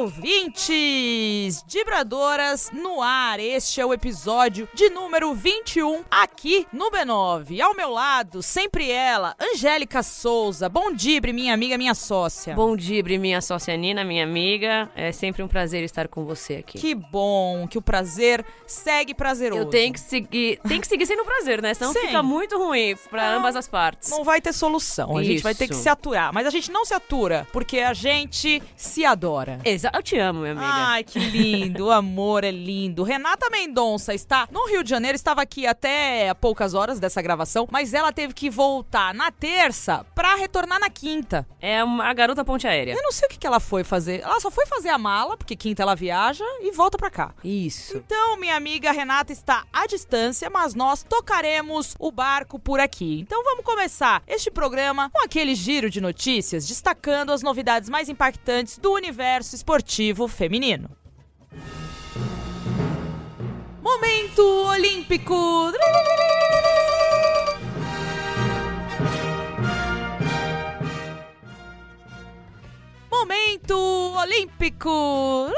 ouvintes! Dibradoras no ar, este é o episódio de número 21 aqui no B9. Ao meu lado, sempre ela, Angélica Souza. Bom Dibre, minha amiga, minha sócia. Bom Dibre, minha sócia Nina, minha amiga. É sempre um prazer estar com você aqui. Que bom, que o prazer segue prazeroso. Eu tenho que seguir, tem que seguir sendo prazer, né? Senão Sim. fica muito ruim para ambas as partes. Não vai ter solução, a Isso. gente vai ter que se aturar. Mas a gente não se atura, porque a gente se adora agora. Eu te amo, minha amiga. Ai, que lindo, o amor é lindo. Renata Mendonça está no Rio de Janeiro, estava aqui até há poucas horas dessa gravação, mas ela teve que voltar na terça pra retornar na quinta. É uma garota ponte aérea. Eu não sei o que, que ela foi fazer. Ela só foi fazer a mala, porque quinta ela viaja e volta pra cá. Isso. Então, minha amiga Renata está à distância, mas nós tocaremos o barco por aqui. Então vamos começar este programa com aquele giro de notícias, destacando as novidades mais impactantes do universo universo esportivo feminino. Momento Olímpico! Momento Olímpico!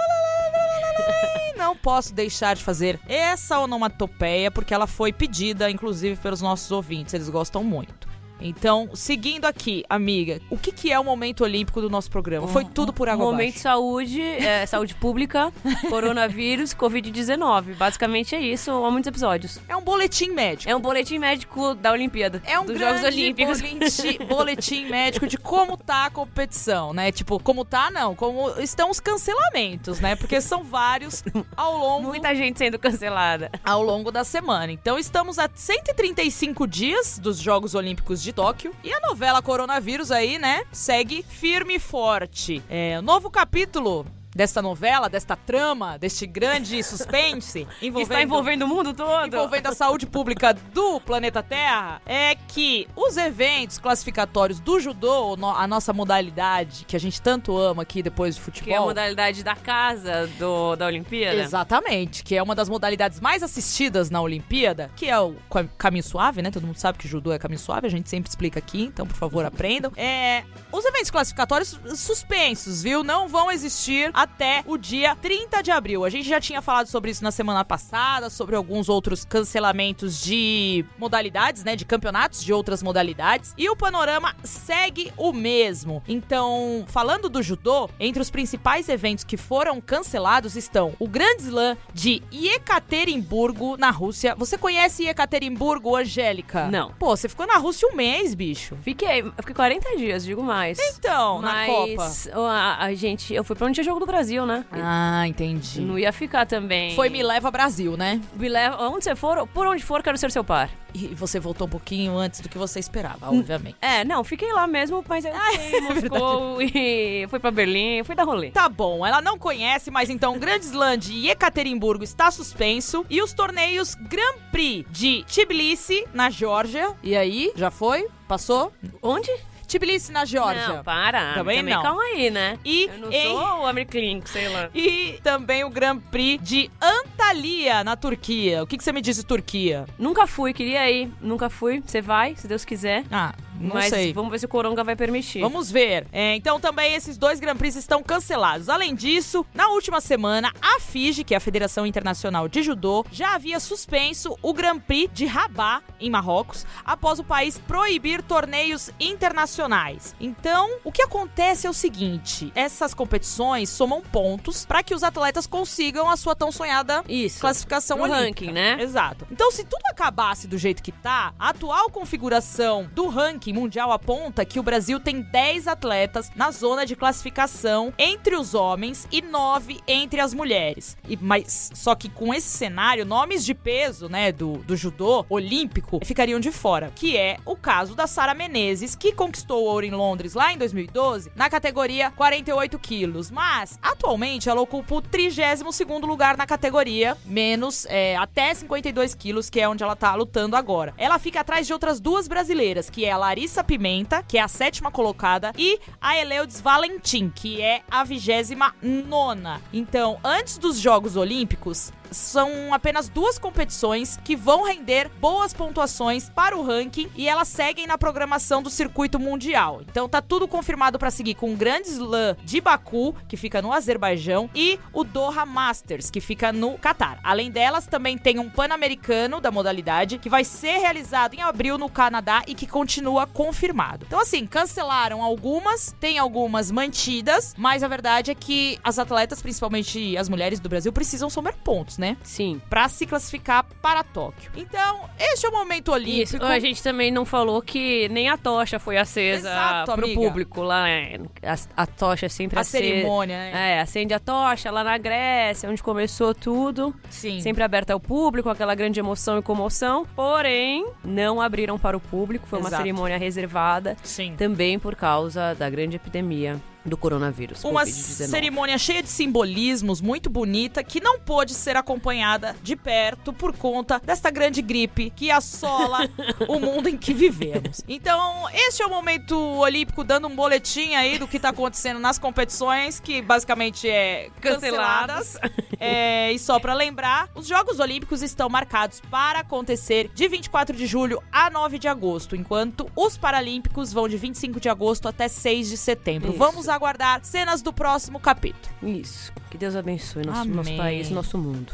Não posso deixar de fazer essa onomatopeia porque ela foi pedida, inclusive, pelos nossos ouvintes. Eles gostam muito. Então, seguindo aqui, amiga, o que, que é o momento olímpico do nosso programa? Foi tudo por água Momento abaixo. saúde, é, saúde pública, coronavírus, Covid-19. Basicamente é isso, há muitos episódios. É um boletim médico. É um boletim médico da Olimpíada. É um dos Jogos Olímpicos. Boletim, boletim médico de como tá a competição, né? Tipo, como tá, não. Como estão os cancelamentos, né? Porque são vários ao longo. Muita gente sendo cancelada. Ao longo da semana. Então estamos a 135 dias dos Jogos Olímpicos de de Tóquio. E a novela Coronavírus aí, né, segue firme e forte. É, novo capítulo desta novela, desta trama, deste grande suspense envolvendo, está envolvendo o mundo todo, envolvendo a saúde pública do planeta Terra, é que os eventos classificatórios do judô, a nossa modalidade que a gente tanto ama aqui depois de futebol, que é a modalidade da casa do, da Olimpíada, exatamente, que é uma das modalidades mais assistidas na Olimpíada, que é o caminho suave, né? Todo mundo sabe que judô é caminho suave, a gente sempre explica aqui, então por favor aprendam. É, os eventos classificatórios suspensos, viu? Não vão existir até o dia 30 de abril. A gente já tinha falado sobre isso na semana passada, sobre alguns outros cancelamentos de modalidades, né? De campeonatos de outras modalidades. E o panorama segue o mesmo. Então, falando do judô, entre os principais eventos que foram cancelados estão o Grand Slam de Yekaterinburgo, na Rússia. Você conhece Yekaterinburgo, Angélica? Não. Pô, você ficou na Rússia um mês, bicho. Fiquei, fiquei 40 dias, digo mais. Então, Mas, na Copa. A, a gente, eu fui pra onde tinha jogo do Brasil, né? Ah, entendi. Não ia ficar também. Foi Me Leva Brasil, né? Me leva. Onde você for, por onde for, quero ser seu par. E você voltou um pouquinho antes do que você esperava, obviamente. É, não, fiquei lá mesmo, mas eu fui em Moscou e fui pra Berlim, fui dar rolê. Tá bom, ela não conhece, mas então o Grand Slam de Ekaterimburgo está suspenso e os torneios Grand Prix de Tbilisi, na Geórgia. E aí, já foi? Passou? Onde? Tbilisi, na Geórgia. Não, para. Também, também não. Calma aí, né? E Eu não em... sou o Amir Klink, sei lá. E também o Grand Prix de Antalya, na Turquia. O que, que você me diz de Turquia? Nunca fui, queria ir. Nunca fui. Você vai, se Deus quiser. Ah, não Mas sei. vamos ver se o Coronga vai permitir. Vamos ver. É, então também esses dois Grand Prix estão cancelados. Além disso, na última semana, a FIGE, que é a Federação Internacional de Judô, já havia suspenso o Grand Prix de Rabat, em Marrocos, após o país proibir torneios internacionais. Então, o que acontece é o seguinte: essas competições somam pontos para que os atletas consigam a sua tão sonhada Isso. classificação no ranking, né? Exato. Então, se tudo acabasse do jeito que tá, a atual configuração do ranking ranking mundial aponta que o Brasil tem 10 atletas na zona de classificação entre os homens e 9 entre as mulheres. E, mas só que com esse cenário, nomes de peso, né, do, do judô olímpico ficariam de fora, que é o caso da Sara Menezes, que conquistou o ouro em Londres lá em 2012 na categoria 48 quilos, mas atualmente ela ocupa o 32 segundo lugar na categoria, menos é, até 52 quilos, que é onde ela tá lutando agora. Ela fica atrás de outras duas brasileiras, que é a Larissa Pimenta, que é a sétima colocada, e a Eleudes Valentim, que é a vigésima nona. Então, antes dos Jogos Olímpicos, são apenas duas competições que vão render boas pontuações para o ranking e elas seguem na programação do circuito mundial. Então tá tudo confirmado para seguir com o Grande Slam de Baku, que fica no Azerbaijão, e o Doha Masters, que fica no Catar. Além delas, também tem um Pan-Americano da modalidade, que vai ser realizado em abril no Canadá e que continua confirmado. Então, assim, cancelaram algumas, tem algumas mantidas, mas a verdade é que as atletas, principalmente as mulheres do Brasil, precisam somar pontos, né? Sim. Pra se classificar para Tóquio. Então, este é o momento olímpico. Isso, a gente também não falou que nem a tocha foi acesa Exato, pro amiga. público lá. né? A, a tocha sempre A acende. cerimônia, né? É, acende a tocha lá na Grécia, onde começou tudo. Sim. Sempre aberta ao público, aquela grande emoção e comoção. Porém, não abriram para o público. Foi uma Exato. Cerimônia reservada Sim. também por causa da grande epidemia do coronavírus. Uma Covid-19. cerimônia cheia de simbolismos, muito bonita, que não pôde ser acompanhada de perto por conta desta grande gripe que assola o mundo em que vivemos. Então, este é o momento olímpico dando um boletim aí do que tá acontecendo nas competições, que basicamente é canceladas. É, e só pra lembrar, os Jogos Olímpicos estão marcados para acontecer de 24 de julho a 9 de agosto, enquanto os Paralímpicos vão de 25 de agosto até 6 de setembro. Isso. Vamos aguardar cenas do próximo capítulo. Isso. Que Deus abençoe nosso, nosso país, nosso mundo.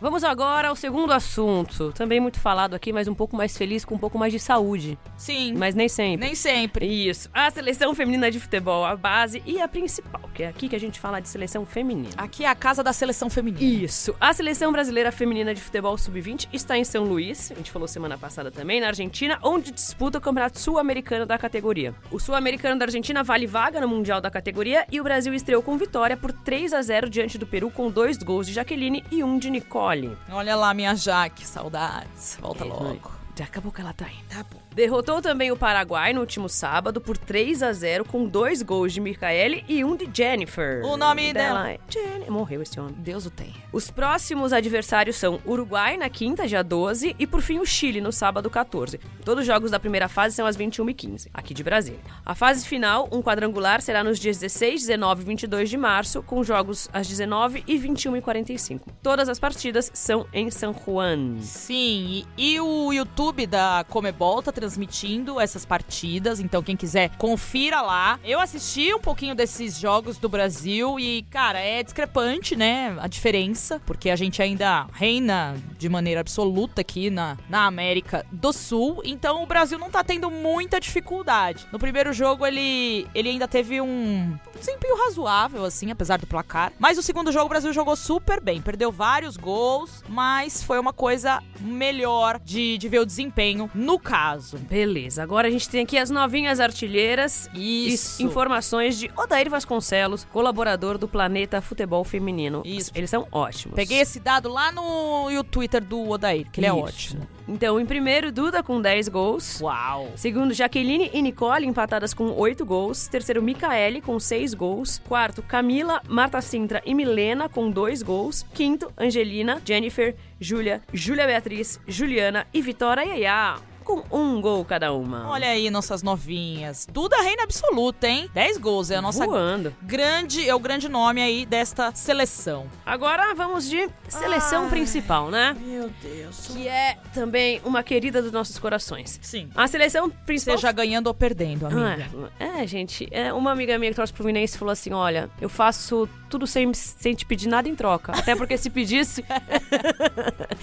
Vamos agora ao segundo assunto. Também muito falado aqui, mas um pouco mais feliz, com um pouco mais de saúde. Sim, Mas nem sempre. nem sempre. Isso. A seleção feminina de futebol, a base e a principal, que é aqui que a gente fala de seleção feminina. Aqui é a casa da seleção feminina. Isso. A seleção brasileira feminina de futebol sub-20 está em São Luís, a gente falou semana passada também, na Argentina, onde disputa o Campeonato Sul-Americano da categoria. O Sul-Americano da Argentina vale vaga no Mundial da categoria e o Brasil estreou com vitória por 3 a 0 diante do Peru com dois gols de Jaqueline e um de Nicole. Olha lá, minha Jaque, saudades. Volta É, logo. Já acabou que ela tá aí. Tá bom. Derrotou também o Paraguai no último sábado por 3 a 0 com dois gols de Micaele e um de Jennifer. O nome dela? é Jenny. Morreu esse homem. Deus o tenha. Os próximos adversários são Uruguai na quinta, dia 12, e por fim o Chile no sábado 14. Todos os jogos da primeira fase são às 21h15, aqui de Brasília. A fase final, um quadrangular, será nos dias 16, 19 e 22 de março, com jogos às 19 e 21h45. Todas as partidas são em San Juan. Sim, e, e o YouTube da Comebol tá transmitindo essas partidas, então quem quiser, confira lá. Eu assisti um pouquinho desses jogos do Brasil e, cara, é discrepante, né, a diferença, porque a gente ainda reina de maneira absoluta aqui na, na América do Sul, então o Brasil não tá tendo muita dificuldade. No primeiro jogo ele, ele ainda teve um desempenho razoável, assim, apesar do placar. Mas o segundo jogo o Brasil jogou super bem, perdeu vários gols, mas foi uma coisa melhor de, de ver o desempenho no caso. Beleza, agora a gente tem aqui as novinhas artilheiras Isso. e informações de Odair Vasconcelos, colaborador do Planeta Futebol Feminino. Isso. Eles são ótimos. Peguei esse dado lá no, Twitter do Odair, que ele é Isso. ótimo. Então, em primeiro, Duda com 10 gols. Uau! Segundo, Jaqueline e Nicole empatadas com 8 gols. Terceiro, Micaele com 6 gols. Quarto, Camila, Marta Sintra e Milena com 2 gols. Quinto, Angelina, Jennifer, Júlia, Júlia Beatriz, Juliana e Vitória Yaya com um gol cada uma. Olha aí nossas novinhas. Duda reina absoluta, hein? 10 gols, é a nossa Voando. grande, é o grande nome aí desta seleção. Agora vamos de seleção Ai. principal, né? Meu Deus. Que é também uma querida dos nossos corações. Sim. A seleção principal. Seja ganhando ou perdendo, amiga. Ah, é, gente, é, uma amiga minha que torce pro Fluminense falou assim: olha, eu faço tudo sem, sem te pedir nada em troca. Até porque se pedisse.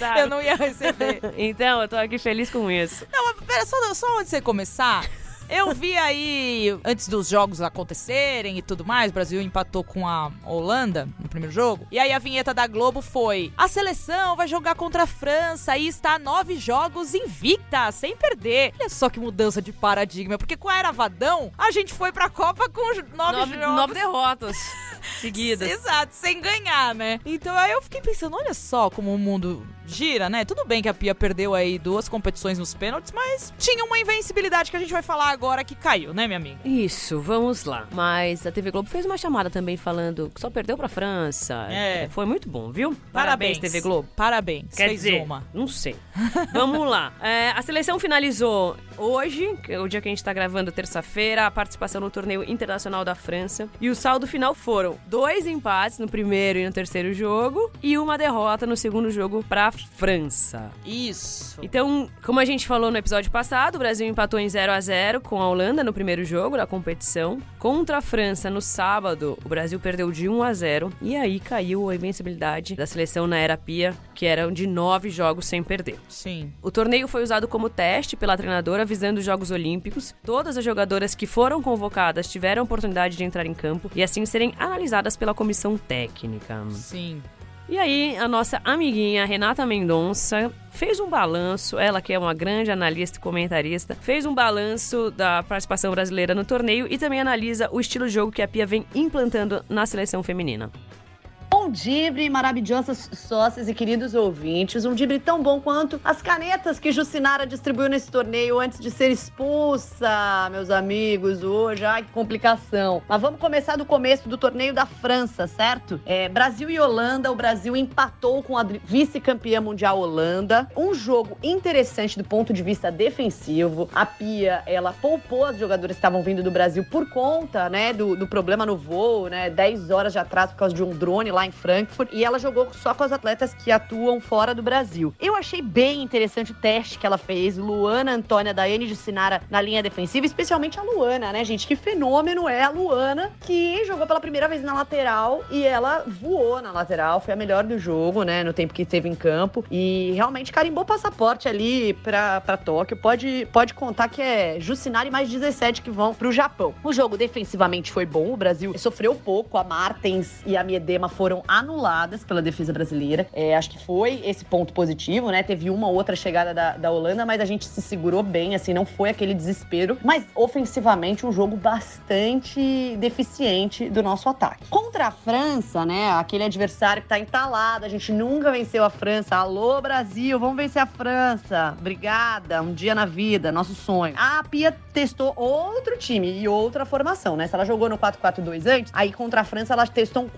Eu não ia receber. Então, eu tô aqui feliz com isso. Não, mas pera, só, só antes de você começar. Eu vi aí, antes dos jogos acontecerem e tudo mais, o Brasil empatou com a Holanda no primeiro jogo. E aí a vinheta da Globo foi: a seleção vai jogar contra a França e está nove jogos invicta, sem perder. Olha só que mudança de paradigma, porque com a Era Vadão, a gente foi pra Copa com nove, Nove, jogos. nove derrotas seguidas. Exato, sem ganhar, né? Então aí eu fiquei pensando, olha só como o mundo gira, né? Tudo bem que a Pia perdeu aí duas competições nos pênaltis, mas tinha uma invencibilidade que a gente vai falar agora que caiu, né, minha amiga? Isso, vamos lá. Mas a TV Globo fez uma chamada também falando que só perdeu pra França. É. Foi muito bom, viu? Parabéns, TV Globo. Parabéns. Quer fez dizer, uma. não sei. Vamos lá. É, a seleção finalizou hoje, que é o dia que a gente tá gravando, terça-feira, a participação no torneio internacional da França. E o saldo final foram dois empates no primeiro e no terceiro jogo e uma derrota no segundo jogo pra França. Isso. Então, como a gente falou no episódio passado, o Brasil empatou em 0 a 0 com a Holanda no primeiro jogo da competição. Contra a França no sábado, o Brasil perdeu de 1 a 0 e aí caiu a invencibilidade da seleção na era Pia, que eram de nove jogos sem perder. Sim. O torneio foi usado como teste pela treinadora visando os Jogos Olímpicos. Todas as jogadoras que foram convocadas tiveram a oportunidade de entrar em campo e assim serem analisadas pela comissão técnica. Sim. E aí, a nossa amiguinha Renata Mendonça fez um balanço, ela que é uma grande analista e comentarista, fez um balanço da participação brasileira no torneio e também analisa o estilo de jogo que a Pia vem implantando na seleção feminina. Bom dibre, maravilhosas sócias e queridos ouvintes. Um dibre tão bom quanto as canetas que Jucinara distribuiu nesse torneio antes de ser expulsa, meus amigos. Hoje, ai, que complicação. Mas vamos começar do começo do torneio da França, certo? É, Brasil e Holanda. O Brasil empatou com a vice-campeã mundial Holanda. Um jogo interessante do ponto de vista defensivo. A Pia, ela poupou as jogadoras que estavam vindo do Brasil por conta, né, do, do problema no voo, né? 10 horas de atraso por causa de um drone lá em Frankfurt. E ela jogou só com as atletas que atuam fora do Brasil. Eu achei bem interessante o teste que ela fez. Luana Antônia, Daiane de Sinara na linha defensiva, especialmente a Luana, né, gente? Que fenômeno é a Luana, que jogou pela primeira vez na lateral e ela voou na lateral. Foi a melhor do jogo, né, no tempo que esteve em campo. E realmente carimbou passaporte ali pra, pra Tóquio. Pode, pode contar que é Jucinara e mais 17 que vão pro Japão. O jogo defensivamente foi bom. O Brasil sofreu pouco. A Martens e a Miedema foram anuladas pela defesa brasileira. É, acho que foi esse ponto positivo, né? Teve uma outra chegada da, da Holanda, mas a gente se segurou bem, assim, não foi aquele desespero. Mas ofensivamente, um jogo bastante deficiente do nosso ataque. Contra a França, né? Aquele adversário que tá entalado, a gente nunca venceu a França. Alô, Brasil, vamos vencer a França. Obrigada, um dia na vida, nosso sonho. A Pia testou outro time e outra formação, né? Se ela jogou no 4-4-2 antes, aí contra a França ela testou um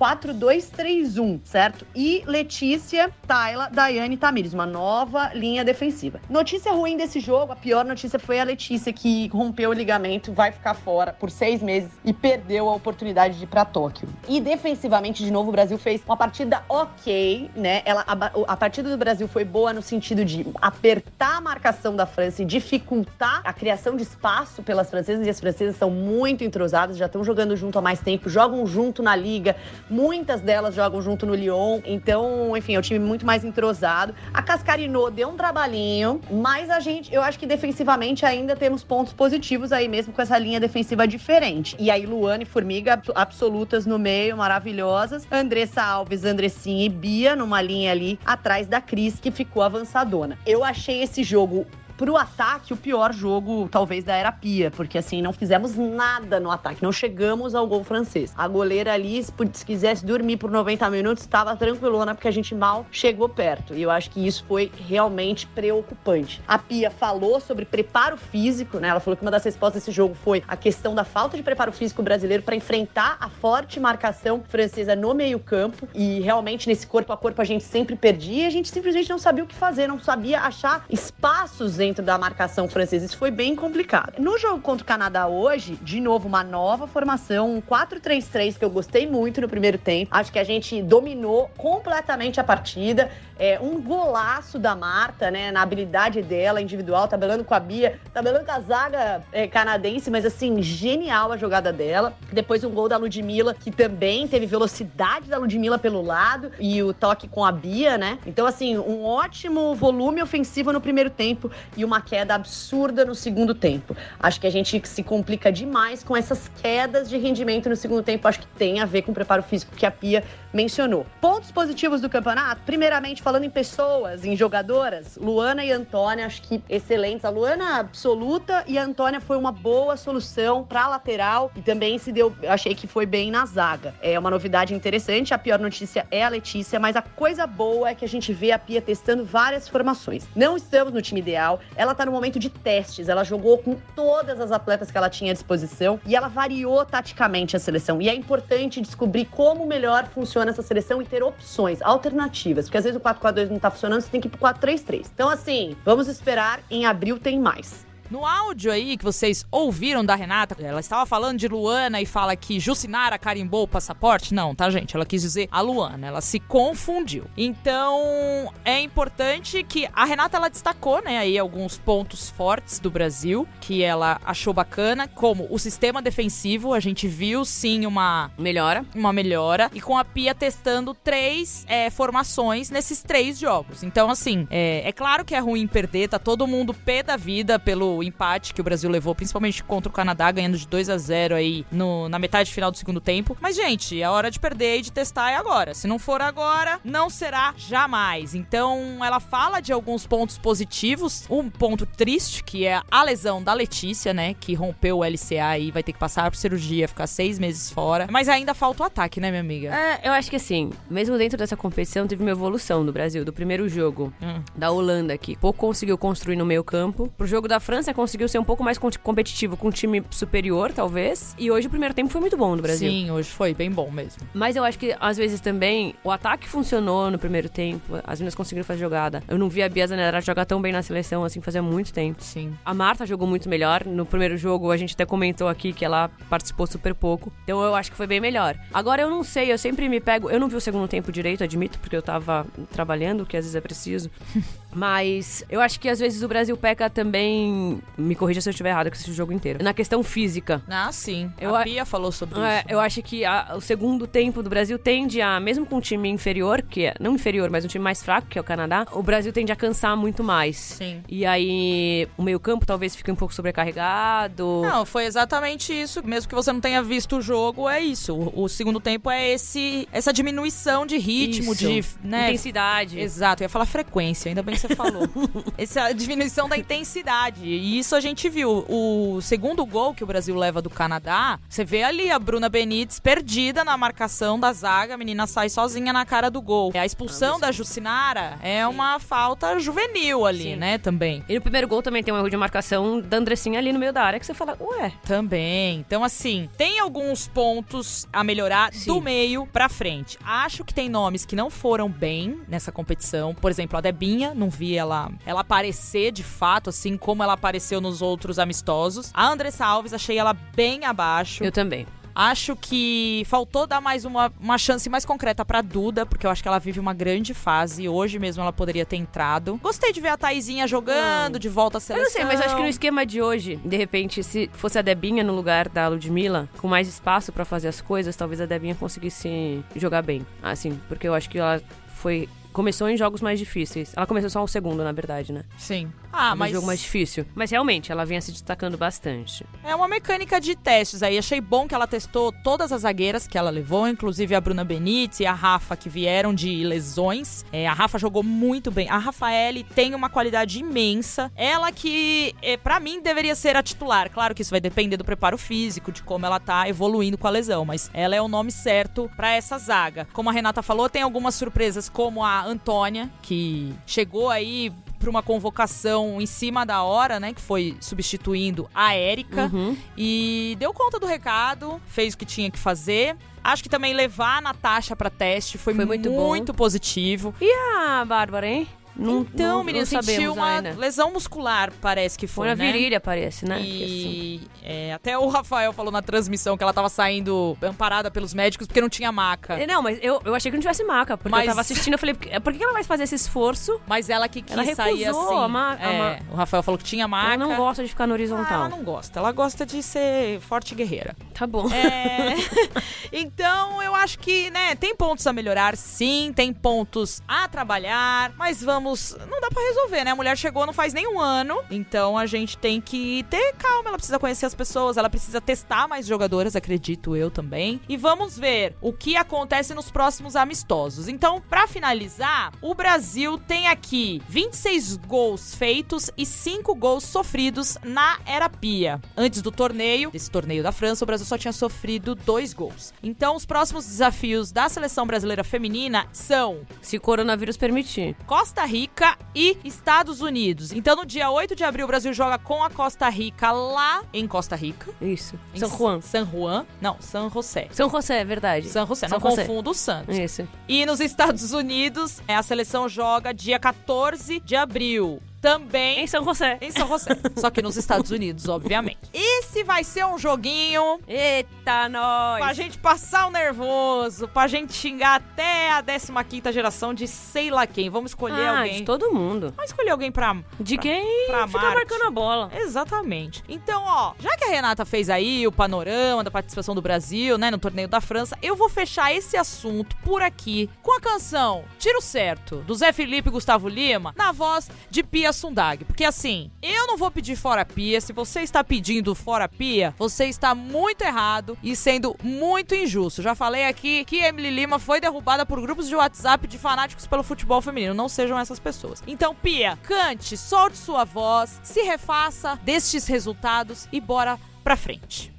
4-2-3-1, certo? E Letícia, Tayla, Daiane e Tamires, uma nova linha defensiva. Notícia ruim desse jogo, a pior notícia foi a Letícia, que rompeu o ligamento, vai ficar fora por seis meses e perdeu a oportunidade de ir pra Tóquio. E defensivamente, de novo, o Brasil fez uma partida ok, né? Ela, a, a partida do Brasil foi boa no sentido de apertar a marcação da França e dificultar a criação de espaço pelas francesas, e as francesas são muito entrosadas, já estão jogando junto há mais tempo, jogam junto na liga, muitas delas jogam junto no Lyon, então, enfim, é um time muito mais entrosado. A Cascarino deu um trabalhinho, mas a gente, eu acho que defensivamente ainda temos pontos positivos aí mesmo com essa linha defensiva diferente. E aí, Luane e Formiga absolutas no meio, maravilhosas. Andressa Alves, Andressinha e Bia numa linha ali atrás da Cris, que ficou avançadona. Eu achei esse jogo pro ataque, o pior jogo, talvez, da era Pia, porque assim, não fizemos nada no ataque, não chegamos ao gol francês. A goleira ali, se quisesse dormir por 90 minutos, estava tranquilona, porque a gente mal chegou perto. E eu acho que isso foi realmente preocupante. A Pia falou sobre preparo físico, né? Ela falou que uma das respostas desse jogo foi a questão da falta de preparo físico brasileiro para enfrentar a forte marcação francesa no meio-campo. E realmente, nesse corpo a corpo, a gente sempre perdia e a gente simplesmente não sabia o que fazer, não sabia achar espaços dentro da marcação francesa. Isso foi bem complicado. No jogo contra o Canadá hoje, de novo, uma nova formação, um 4-3-3 que eu gostei muito no primeiro tempo. Acho que a gente dominou completamente a partida. É, um golaço da Marta, né, na habilidade dela individual, tabelando com a Bia, tabelando com a zaga é, canadense, mas assim, genial a jogada dela. Depois um gol da Ludmilla, que também teve velocidade da Ludmilla pelo lado e o toque com a Bia, né? Então, assim, um ótimo volume ofensivo no primeiro tempo e uma queda absurda no segundo tempo. Acho que a gente se complica demais com essas quedas de rendimento no segundo tempo. Acho que tem a ver com o preparo físico que a Pia mencionou. Pontos positivos do campeonato, primeiramente falando em pessoas, em jogadoras, Luana e Antônia, acho que excelentes. A Luana absoluta e a Antônia foi uma boa solução para lateral e também se deu, achei que foi bem na zaga. É uma novidade interessante. A pior notícia é a Letícia, mas a coisa boa é que a gente vê a Pia testando várias formações. Não estamos no time ideal. Ela tá no momento de testes. Ela jogou com todas as atletas que ela tinha à disposição e ela variou taticamente a seleção. E é importante descobrir como melhor funciona essa seleção e ter opções, alternativas. Porque às vezes o 4-4-2 não tá funcionando, você tem que ir pro 4-3-3. Então, assim, vamos esperar. Em abril tem mais. No áudio aí que vocês ouviram da Renata, ela estava falando de Luana e fala que Jucinara carimbou o passaporte. Não, tá, gente? Ela quis dizer a Luana. Ela se confundiu. Então, é importante que a Renata ela destacou, né, aí alguns pontos fortes do Brasil que ela achou bacana, como o sistema defensivo. A gente viu sim uma Melhora. uma melhora e com a Pia testando três é, formações nesses três jogos. Então, assim, é, é claro que é ruim perder, tá todo mundo pé da vida pelo empate que o Brasil levou, principalmente contra o Canadá, ganhando de 2 a 0 aí no, na metade final do segundo tempo. Mas, gente, a hora de perder e de testar é agora. Se não for agora, não será jamais. Então, ela fala de alguns pontos positivos. Um ponto triste, que é a lesão da Letícia, né? Que rompeu o LCA e vai ter que passar por cirurgia, ficar seis meses fora. Mas ainda falta o ataque, né, minha amiga? É, eu acho que assim, mesmo dentro dessa competição, teve uma evolução do Brasil. Do primeiro jogo Hum. da Holanda, que pouco conseguiu construir no meio campo. Pro jogo da França, conseguiu ser um pouco mais com- competitivo com um time superior, talvez. E hoje o primeiro tempo foi muito bom do Brasil. Sim, hoje foi bem bom mesmo. Mas eu acho que, às vezes, também, o ataque funcionou no primeiro tempo. As meninas conseguiram fazer jogada. Eu não vi a Bia Zanera jogar tão bem na seleção, assim, fazia muito tempo. Sim. A Marta jogou muito melhor. No primeiro jogo, a gente até comentou aqui que ela participou super pouco. Então eu acho que foi bem melhor. Agora eu não sei, eu sempre me pego. Eu não vi o segundo tempo direito, admito, porque eu tava trabalhando, que às vezes é preciso. Mas eu acho que às vezes o Brasil peca também. Me corrija se eu estiver errado com esse jogo inteiro. Na questão física. Ah, sim. Eu a Bia falou sobre É, isso. eu acho que a- o segundo tempo do Brasil tende a, mesmo com um time inferior, que é, não inferior, mas um time mais fraco, que é o Canadá, o Brasil tende a cansar muito mais. Sim. E aí, o meio-campo talvez fique um pouco sobrecarregado. Não, foi exatamente isso. Mesmo que você não tenha visto o jogo, é isso. O, o segundo tempo é esse essa diminuição de ritmo, Isso. de né, Intensidade. Exato, eu ia falar frequência, ainda bem que você falou. Essa diminuição da intensidade. E isso a gente viu. O segundo gol que o Brasil leva do Canadá, você vê ali a Bruna Benítez perdida na marcação da zaga, a menina sai sozinha na cara do gol. A expulsão da Jucinara é uma falta juvenil ali, Sim. né, também. E no primeiro gol também tem um erro de marcação da Andressinha ali no meio da área que você fala, ué. Também. Então, assim, tem alguns pontos a melhorar Sim. do meio pra frente. Acho que tem nomes que não foram bem nessa competição. Por exemplo, a Debinha, não vi ela, ela aparecer de fato, assim como ela apareceu nos outros amistosos. A Andressa Alves, achei ela bem abaixo. Eu também. Acho que faltou dar mais uma, uma chance mais concreta pra Duda, porque eu acho que ela vive uma grande fase. Hoje mesmo ela poderia ter entrado. Gostei de ver a Taizinha jogando, de volta à Eu seleção. não sei, mas eu acho que no esquema de hoje, de repente, se fosse a Debinha no lugar da Ludmilla, com mais espaço pra fazer as coisas, talvez a Debinha conseguisse jogar bem. Assim, porque eu acho que ela foi. Começou em jogos mais difíceis. Ela começou só o segundo, na verdade, né? Sim. Ah, Foi mas um jogo mais difícil. Mas realmente, ela vinha se destacando bastante. É uma mecânica de testes aí. Achei bom que ela testou todas as zagueiras que ela levou, inclusive a Bruna Benítez e a Rafa, que vieram de lesões. É, a Rafa jogou muito bem. A Rafaele tem uma qualidade imensa. Ela que, é, para mim, deveria ser a titular. Claro que isso vai depender do preparo físico, de como ela tá evoluindo com a lesão, mas ela é o nome certo pra essa zaga. Como a Renata falou, tem algumas surpresas, como a Antônia, que chegou aí pra uma convocação em cima da hora, né? Que foi substituindo a Érica. Uhum. E deu conta do recado, fez o que tinha que fazer. Acho que também levar a Natasha pra teste foi, Foi muito muito, positivo. E a Bárbara, hein? Não, então, não, menina, não sentiu uma ainda. lesão muscular, parece que Foi foi, na né? virilha, parece, né? Porque, assim, E é, até o Rafael falou na transmissão que ela tava saindo amparada pelos médicos porque não tinha maca. É, Não, mas eu, eu achei que não tivesse maca, porque Mas- eu tava assistindo, eu falei, por que ela vai fazer esse esforço? Mas ela que quis Ela sair assim. a ma- a é, ma- O Rafael falou que tinha maca. Ela não gosta de ficar no Ah, horizontal. ela não gosta. Ela gosta de ser forte e guerreira. Tá bom. É. então, eu acho que, né, tem pontos a melhorar, sim, tem pontos a trabalhar, mas vamos Não dá pra resolver, né? A mulher chegou não faz nem um ano, então a gente tem que ter calma. Ela precisa conhecer as pessoas, ela precisa testar mais jogadoras, acredito eu também. E vamos ver o que acontece nos próximos amistosos. Então, pra finalizar, o Brasil tem aqui 26 gols feitos e 5 gols sofridos na Era Pia. Antes do torneio, desse torneio da França, o Brasil só tinha sofrido dois gols. Então, os próximos desafios da seleção brasileira feminina são Se o coronavírus permitir. Costa Rica e Estados Unidos. Então, no dia 8 de abril, o Brasil joga com a Costa Rica lá em Costa Rica. Isso. Em São Juan. San Juan. Não, San José. São José, é verdade. San José, não São confunda o Santos. Isso. E nos Estados Unidos, é, a seleção joga dia 14 de abril. Também Em São José. em São José. Só que nos Estados Unidos, obviamente. Esse vai ser um joguinho Eita, nós! pra gente passar o nervoso, pra gente xingar até a 15ª geração de sei lá quem. Vamos escolher ah, alguém. de todo mundo. Vamos escolher alguém pra... De pra- quem pra fica Marte. marcando a bola. Exatamente. Então, ó, já que a Renata fez aí o panorama da participação do Brasil, né, no torneio da França, eu vou fechar esse assunto por aqui com a canção Tiro Certo, do Zé Felipe e Gustavo Lima, na voz de Pia Sundag. Porque assim, eu não vou pedir fora Pia. Se você está pedindo fora Pia, você está muito errado e sendo muito injusto. Já falei aqui que Emily Lima foi derrubada por grupos de WhatsApp de fanáticos pelo futebol feminino. Não sejam essas pessoas. Então, Pia, cante, solte sua voz, se refaça destes resultados e bora pra frente.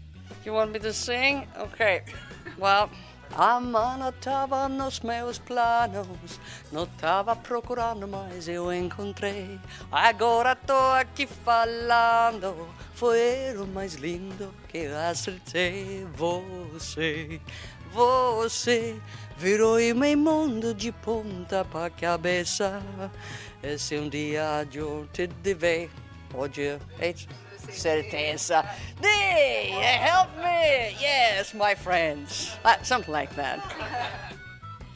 You want me to sing? Okay. Well, Ama não tava nos meus planos, não tava procurando, mas eu encontrei. Agora tô aqui falando, foi o mais lindo que acertei. Você, você virou meu mundo de ponta pra cabeça. Esse um dia eu te ver, pode é certeza. They help me, yes, my friends, Uh, something like that.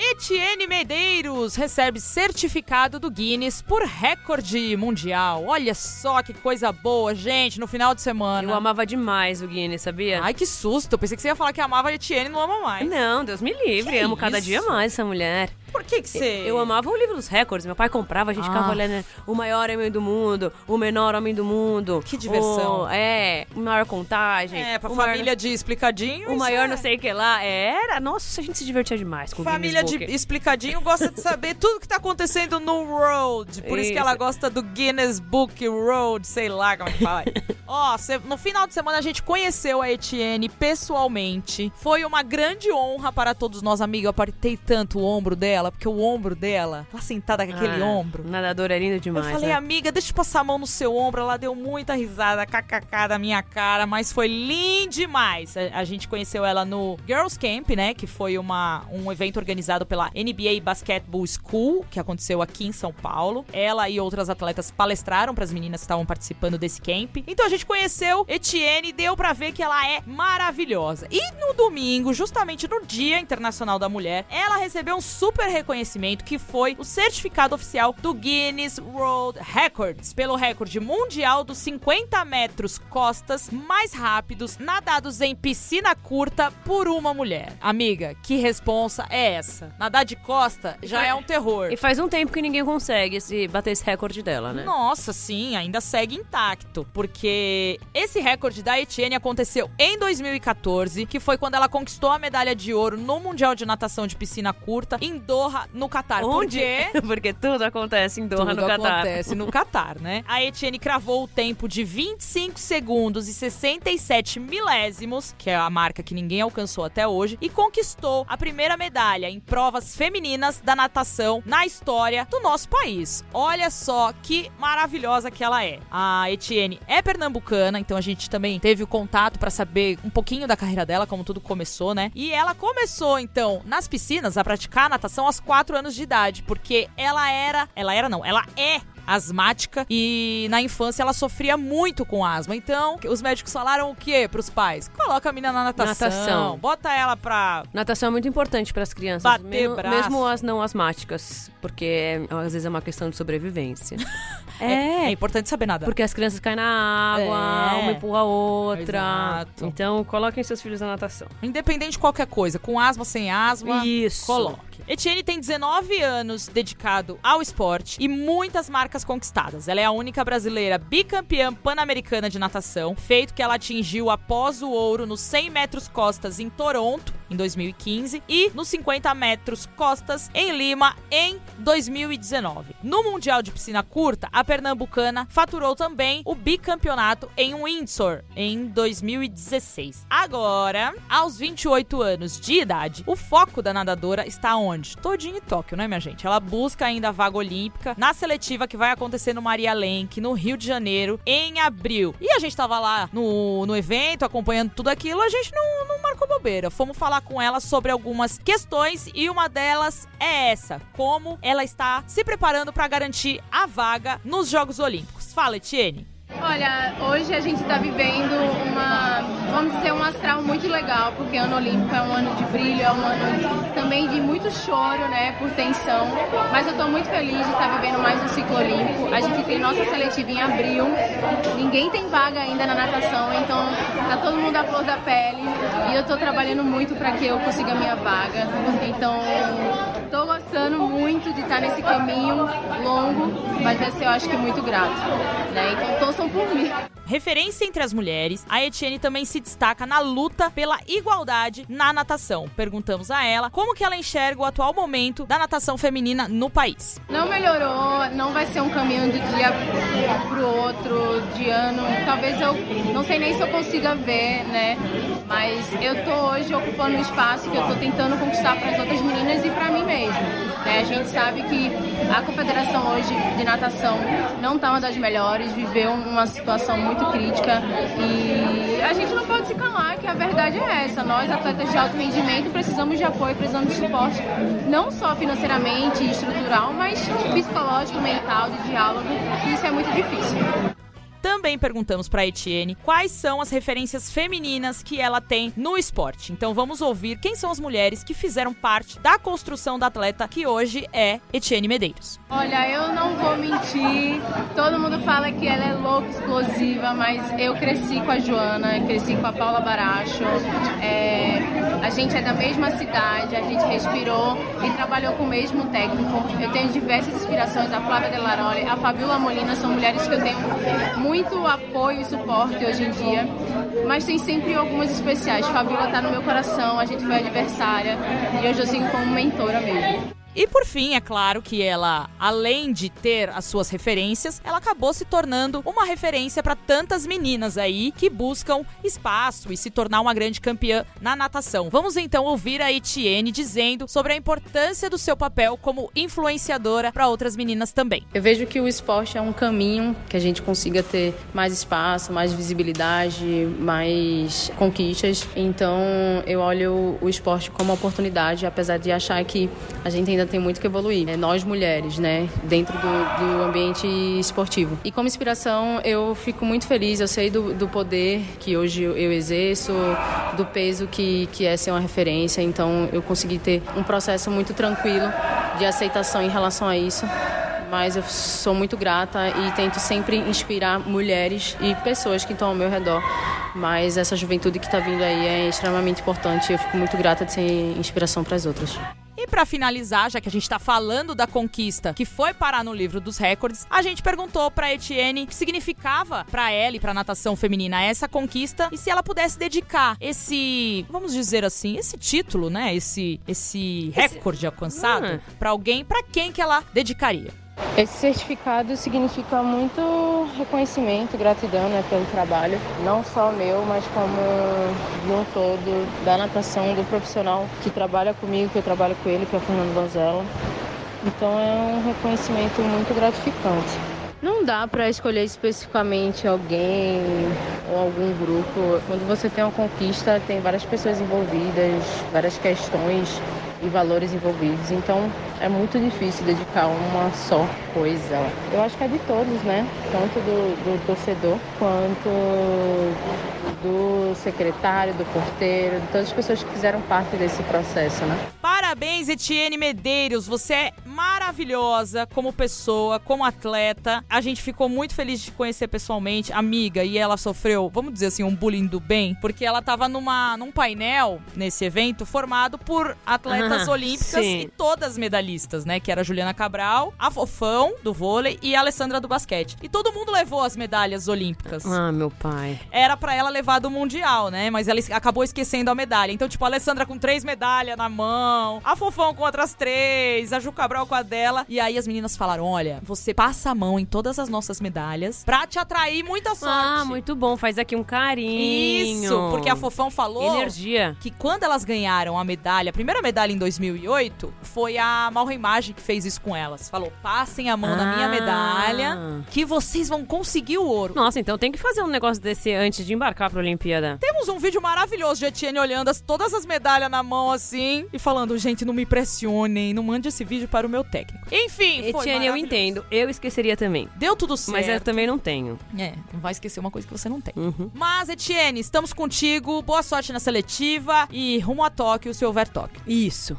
Etienne Medeiros recebe certificado do Guinness por recorde mundial. Olha só que coisa boa, gente, no final de semana. Eu amava demais o Guinness, sabia? Ai, que susto. Eu pensei que você ia falar que amava a Etienne e não ama mais. Não, Deus me livre. Que Amo cada isso? dia mais essa mulher. Por que que você... Eu amava o livro dos recordes. Meu pai comprava, a gente ficava Ah. olhando né, o maior homem do mundo, o menor homem do mundo. Que diversão. o- é, o maior contagem. É, pra o maior- família de explicadinho. O maior é. não sei o que lá. Era. Nossa, a gente se divertia demais com o Família de explicadinho gosta de saber tudo que tá acontecendo no road. Por isso, que Isso. ela gosta do Guinness Book Road, sei lá como é que fala. Ó, no final de semana a gente conheceu a Etienne pessoalmente. Foi uma grande honra para todos nós, amigos. Eu apertei tanto o ombro dela, porque o ombro dela, ela sentada com aquele Ah, ombro. Nadador é lindo demais. Eu falei, né? amiga, deixa eu passar a mão no seu ombro. Ela deu muita risada, kkk da minha cara, mas foi lindo demais. A, a gente conheceu ela no Girls Camp, né? Que foi uma, um evento organizado pela NBA Basketball School, que aconteceu aqui em São Paulo. Ela e outras atletas palestraram para as meninas que estavam participando desse camp. Então a gente conheceu Etienne e deu pra ver que ela é maravilhosa. E no domingo, justamente no Dia Internacional da Mulher, ela recebeu um super reconhecimento que foi o certificado oficial do Guinness World Records pelo recorde mundial dos 50 metros costas mais rápidos nadados em piscina curta por uma mulher. Amiga, que responsa é essa? Nadar de costa já é um terror. E faz um tempo que ninguém consegue esse, bater esse recorde dela, né? Nossa, sim, ainda segue intacto. Porque esse recorde da Etienne aconteceu em 2014, que foi quando ela conquistou a medalha de ouro no Mundial de Natação de Piscina Curta em Doha, no Catar. Por Onde? quê? Porque tudo acontece em Doha, Tudo no Catar. acontece no Catar, né? A Etienne cravou o tempo de 25 segundos e 67 milésimos, que é a marca que ninguém alcançou até hoje, e conquistou a primeira medalha em provas femininas da natação na história do nosso país. Olha só que maravilhosa que ela é. A Etienne é pernambucana, então a gente também teve o contato pra saber um pouquinho da carreira dela, como tudo começou, né? E ela começou então nas piscinas a praticar natação aos 4 anos de idade, porque ela era, ela era não, ela é asmática e na infância ela sofria muito com asma. Então, os médicos falaram o quê pros pais? Coloca a menina na natação, Natação. bota ela pra Natação é muito importante para as crianças, Bater mesmo, braço. mesmo as não asmáticas, porque é- às vezes é uma questão de sobrevivência. É, é, importante saber nadar. porque as crianças caem na água, É. uma empurra a outra. Exato. Então, coloquem seus filhos na natação. Independente de qualquer coisa, com asma, sem asma, Isso. coloque. Etienne tem 19 anos dedicado ao esporte e muitas marcas conquistadas. Ela é a única brasileira bicampeã pan-americana de natação, feito que ela atingiu após o ouro nos 100 metros costas em Toronto, em 2015, e nos 50 metros costas em Lima, em 2019. No Mundial de Piscina Curta, a pernambucana faturou também o bicampeonato em Windsor, em 2016. Agora, aos 28 anos de idade, o foco da nadadora está onde? Todinho em Tóquio, né, minha gente? Ela busca ainda a vaga olímpica na seletiva que vai acontecer no Maria Lenk, no Rio de Janeiro, em abril. E a gente tava lá no, no evento, acompanhando tudo aquilo, a gente não, não marcou bobeira. Fomos falar com ela sobre algumas questões e uma delas é essa: como ela está se preparando para garantir a vaga nos Jogos Olímpicos. Fala, Etienne. Olha, hoje a gente está vivendo uma, vamos dizer, um astral muito legal, porque ano olímpico é um ano de brilho, é um ano também de muito choro, né, por tensão. Mas eu estou muito feliz de estar vivendo mais um ciclo olímpico. A gente tem nossa seletiva em abril, ninguém tem vaga ainda na natação, então tá todo mundo à flor da pele e eu estou trabalhando muito para que eu consiga a minha vaga. Então, estou gostando muito de estar nesse caminho longo, mas vai ser, eu acho que, muito grato. Né? Então, torçam por mim. Referência entre as mulheres, a Etienne também se destaca na luta pela igualdade na natação. Perguntamos a ela como que ela enxerga o atual momento da natação feminina no país. Não melhorou, não vai ser um caminho de dia pro outro, de ano. Talvez eu não sei nem se eu consiga ver, né? Mas eu tô hoje ocupando um espaço que eu tô tentando conquistar para as outras meninas e para mim mesmo. né? A gente sabe que a confederação hoje de natação não tá uma das melhores, viveu uma situação muito crítica e a gente não pode se calar que a verdade é essa. Nós, atletas de alto rendimento, precisamos de apoio, precisamos de suporte, não só financeiramente e estrutural, mas psicológico, mental, de diálogo, e isso é muito difícil. Também perguntamos para Etienne quais são as referências femininas que ela tem no esporte. Então vamos ouvir quem são as mulheres que fizeram parte da construção da atleta que hoje é Etienne Medeiros. Olha, eu não vou mentir. Todo mundo fala que ela é louca, explosiva, mas eu cresci com a Joana, cresci com a Paula Baracho. É, a gente é da mesma cidade, a gente respirou e trabalhou com o mesmo técnico. Eu tenho diversas inspirações, a Flávia Delaroli, a Fabiola Molina, são mulheres que eu tenho muito apoio e suporte hoje em dia. Mas tem sempre algumas especiais. Fabiola tá no meu coração, a gente foi adversária e hoje eu sigo como mentora mesmo. E por fim, é claro que ela, além de ter as suas referências, ela acabou se tornando uma referência para tantas meninas aí que buscam espaço e se tornar uma grande campeã na natação. Vamos então ouvir a Etienne dizendo sobre a importância do seu papel como influenciadora para outras meninas também. Eu vejo que o esporte é um caminho que a gente consiga ter mais espaço, mais visibilidade, mais conquistas. Então eu olho o esporte como uma oportunidade, apesar de achar que a gente ainda tem muito que evoluir. É nós mulheres, né, dentro do, do ambiente esportivo. E como inspiração, eu fico muito feliz. Eu sei do, do poder que hoje eu exerço, do peso que, que é ser uma referência. Então eu consegui ter um processo muito tranquilo de aceitação em relação a isso mas eu sou muito grata e tento sempre inspirar mulheres e pessoas que estão ao meu redor. Mas essa juventude que está vindo aí é extremamente importante e eu fico muito grata de ser inspiração para as outras. E para finalizar, já que a gente tá falando da conquista que foi parar no livro dos recordes, a gente perguntou para Etienne o que significava para ela e para natação feminina essa conquista e se ela pudesse dedicar esse, vamos dizer assim, esse título, né, esse esse recorde alcançado Hum. para alguém, para quem que ela dedicaria? Esse certificado significa muito reconhecimento, gratidão né, pelo trabalho, não só meu, mas como de um todo, da natação, do profissional que trabalha comigo, que eu trabalho com ele, que é o Fernando Donzella. Então é um reconhecimento muito gratificante. Não dá para escolher especificamente alguém ou algum grupo. Quando você tem uma conquista, tem várias pessoas envolvidas, várias questões e valores envolvidos. Então é muito difícil dedicar uma só coisa. Eu acho que é de todos, né? Tanto do, do torcedor quanto do secretário, do porteiro, de todas as pessoas que fizeram parte desse processo, né? Parabéns, Etienne Medeiros. Você é maravilhosa como pessoa, como atleta. A gente ficou muito feliz de te conhecer pessoalmente, amiga, e ela sofreu, vamos dizer assim, um bullying do bem, porque ela tava numa, num painel nesse evento formado por atletas Ah, olímpicas sim. e todas medalhistas, né? Que era a Juliana Cabral, a Fofão do vôlei e a Alessandra do basquete. E todo mundo levou as medalhas olímpicas Ah, meu pai. era pra ela levar do Mundial, né? Mas ela acabou esquecendo a medalha. Então, tipo, a Alessandra com três medalhas na mão, a Fofão com outras três, a Ju Cabral com a dela. E aí as meninas falaram: olha, você passa a mão em todas as nossas medalhas pra te atrair muita sorte. Ah, muito bom. Faz aqui um carinho. Isso, porque a Fofão falou Energia. que quando elas ganharam a medalha, a primeira medalha em 2008, foi a Malra Imagem que fez isso com elas. Falou: passem a mão na minha Ah. medalha, que vocês vão conseguir o ouro. Nossa, então tem que fazer um negócio desse antes de embarcar pra Olimpíada. Temos um vídeo maravilhoso de Etienne olhando as- todas as medalhas na mão assim e falando: gente, não me pressionem, não mande esse vídeo para o meu técnico. Enfim, foi Etienne, eu maravilhoso. entendo. Eu esqueceria também. Deu tudo certo. Mas eu também não tenho. É, não vai esquecer uma coisa que você não tem. Uhum. Mas, Etienne, estamos contigo. Boa sorte na seletiva e rumo a Tóquio se houver Tóquio. Isso.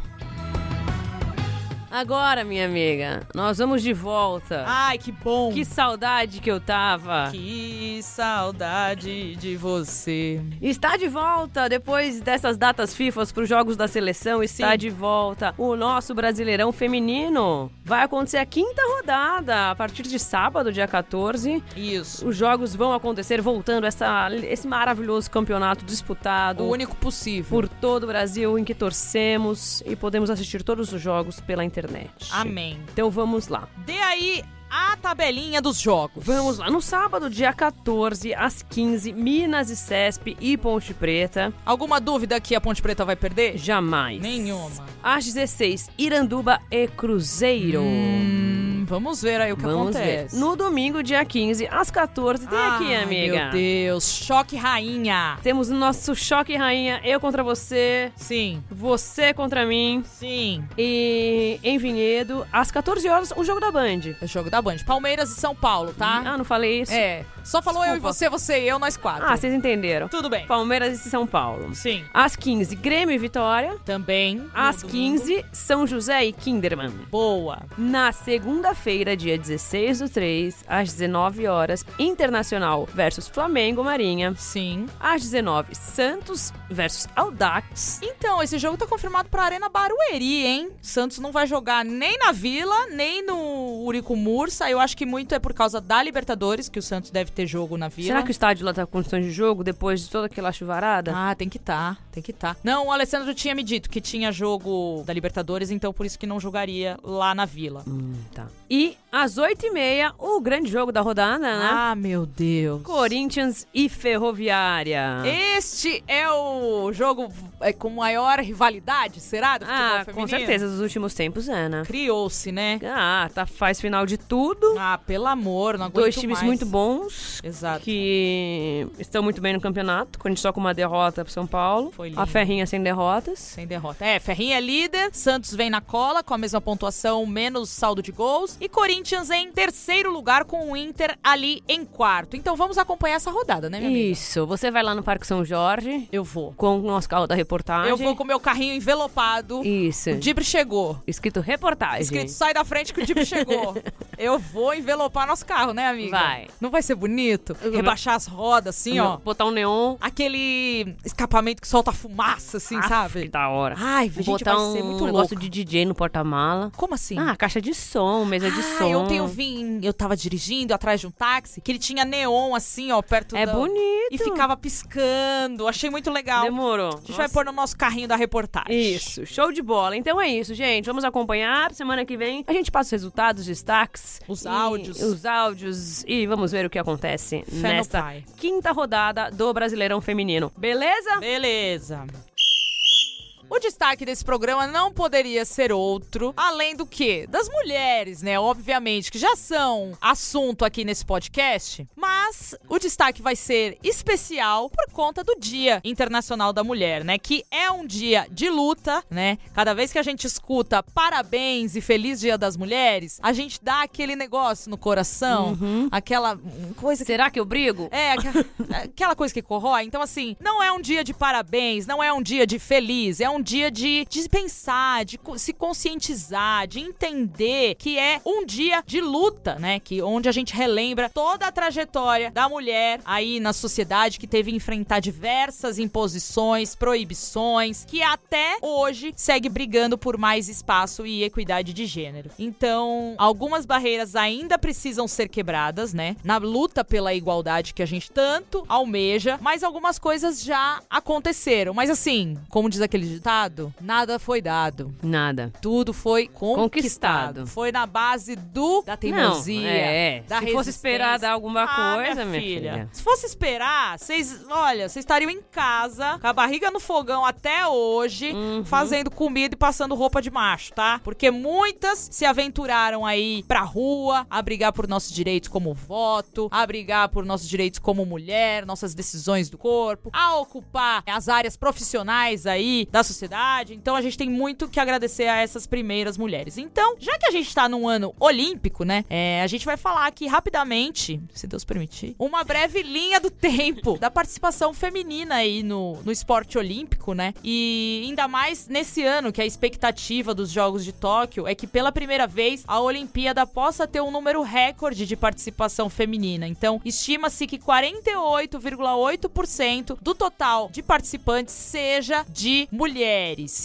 Agora, minha amiga, nós vamos de volta. Ai, que bom. Que saudade que eu tava. Que saudade de você. Está de volta depois dessas datas FIFAs para os jogos da seleção. Está Sim. de volta o nosso Brasileirão Feminino. Vai acontecer a quinta rodada a partir de sábado, dia 14. Isso. Os jogos vão acontecer voltando essa, esse maravilhoso campeonato disputado O único possível. por todo o Brasil em que torcemos e podemos assistir todos os jogos pela internet. Amém. Então vamos lá. Dê aí a tabelinha dos jogos. Vamos lá. No sábado, dia 14, às 15, Minas e Cesp e Ponte Preta. Alguma dúvida que a Ponte Preta vai perder? Jamais. Nenhuma. Às 16, Iranduba e Cruzeiro. Hum, vamos ver aí o que Vamos acontece. ver. No domingo, dia 15, às 14, tem aqui, amiga. Meu Deus, choque rainha. Temos o nosso choque rainha, eu contra você, Sim, você contra mim. sim. E em Vinhedo, às 14 horas, o jogo da Band. É o jogo da Band. Palmeiras e São Paulo, tá? Ah, não falei isso? É. Só falou eu e Desculpa. você, você e eu, nós quatro. Ah, vocês entenderam. Tudo bem. Palmeiras e São Paulo. Sim. Às 15, Grêmio e Vitória. Também. Às domingo. 15, São José e Kinderman. Boa. Na segunda-feira, dia 16 do 3, às 19 horas, Internacional versus Flamengo Marinha. Sim. Às 19, Santos versus Audax. Então, esse jogo tá confirmado pra Arena Barueri, hein? Santos não vai jogar nem na Vila, nem no Urico Mursa. Eu acho que muito é por causa da Libertadores, que o Santos deve ter jogo na Vila. Será que o estádio lá tá com condições de jogo depois de toda aquela chuvarada? Ah, tem que tá, tem que tá. Não, o Alessandro tinha me dito que tinha jogo da Libertadores, então por isso que não jogaria lá na Vila. Hum, tá. E às 8h30, o grande jogo da rodada, né? Ah, meu Deus. Corinthians e Ferroviária. Este é o jogo é, com maior rivalidade, será? Do futebol Ah, feminino? com certeza, dos últimos tempos é, né? Criou-se, né? Ah, tá, faz final de tudo. Ah, pelo amor, não aguento Dois times mais. muito bons. Exato. Que estão muito bem no campeonato. Gente só com uma derrota pro São Paulo. Foi lindo. A Ferrinha sem derrotas. Sem derrota. É, Ferrinha é líder, Santos vem na cola com a mesma pontuação, menos saldo de gols. E Corinthians em terceiro lugar com o Inter ali em quarto. Então vamos acompanhar essa rodada, né, minha amiga? Isso. Você vai lá no Parque São Jorge Eu vou. com o nosso carro da reportagem. Eu vou com meu carrinho envelopado. Isso. O Dibre chegou. Escrito reportagem. Escrito, sai da frente que o Dibre chegou. Eu vou envelopar nosso carro, né, amiga? Vai. Não vai ser bonito? Rebaixar as rodas, assim, ó. Botar um neon. Aquele escapamento que solta fumaça, assim, Aff, sabe? Que da hora. Ai, gente, Botar vai um ser muito negócio louco. de DJ no porta-mala. Como assim? Ah, caixa de som, mesa de ah, som. ontem eu vim, eu tava dirigindo atrás de um táxi, que ele tinha neon assim, ó, perto É da... bonito. E ficava piscando. Achei muito legal. Demorou. A gente vai pôr no nosso carrinho da reportagem. Isso, show de bola. Então é isso, gente. Vamos acompanhar. Semana que vem a gente passa os resultados, os destaques. Os áudios. Os áudios. E vamos ver o que acontece Fé nesta quinta rodada do Brasileirão Feminino. Beleza? Beleza. O destaque desse programa não poderia ser outro, além do que? Das mulheres, né? Obviamente, que já são assunto aqui nesse podcast, mas o destaque vai ser especial por conta do Dia Internacional da Mulher, né? Que é um dia de luta, né? Cada vez que a gente escuta parabéns e feliz Dia das Mulheres, a gente dá aquele negócio no coração, aquela coisa que Será que eu brigo? é, aqua- aquela coisa que corrói. Então, assim, não é um dia de parabéns, não é um dia de feliz, é um dia de, de pensar, de se conscientizar, de entender que é um dia de luta, né? Que onde a gente relembra toda a trajetória da mulher aí na sociedade que teve que enfrentar diversas imposições, proibições, que até hoje segue brigando por mais espaço e equidade de gênero. Então, algumas barreiras ainda precisam ser quebradas, né? Na luta pela igualdade que a gente tanto almeja, mas algumas coisas já aconteceram. Mas assim, como diz aquele ditado, nada foi dado. Nada. Tudo foi conquistado. Conquistado. Foi na base do da teimosia, Não, é. da Se fosse esperar dar alguma Ah, coisa, minha filha. Se fosse esperar, vocês, olha, vocês estariam em casa, com a barriga no fogão até hoje, Uhum. fazendo comida e passando roupa de macho, tá? Porque muitas se aventuraram aí pra rua, a brigar por nossos direitos como voto, a brigar por nossos direitos como mulher, nossas decisões do corpo, a ocupar as áreas profissionais aí da sociedade. Então a gente tem muito que agradecer a essas primeiras mulheres. Então, já que a gente tá num ano olímpico, né? é, a gente vai falar aqui rapidamente, se Deus permitir, uma breve linha do tempo da participação feminina aí no, no esporte olímpico, né? E ainda mais nesse ano que a expectativa dos Jogos de Tóquio é que pela primeira vez a Olimpíada possa ter um número recorde de participação feminina. Então, estima-se que 48,8% do total de participantes seja de mulheres.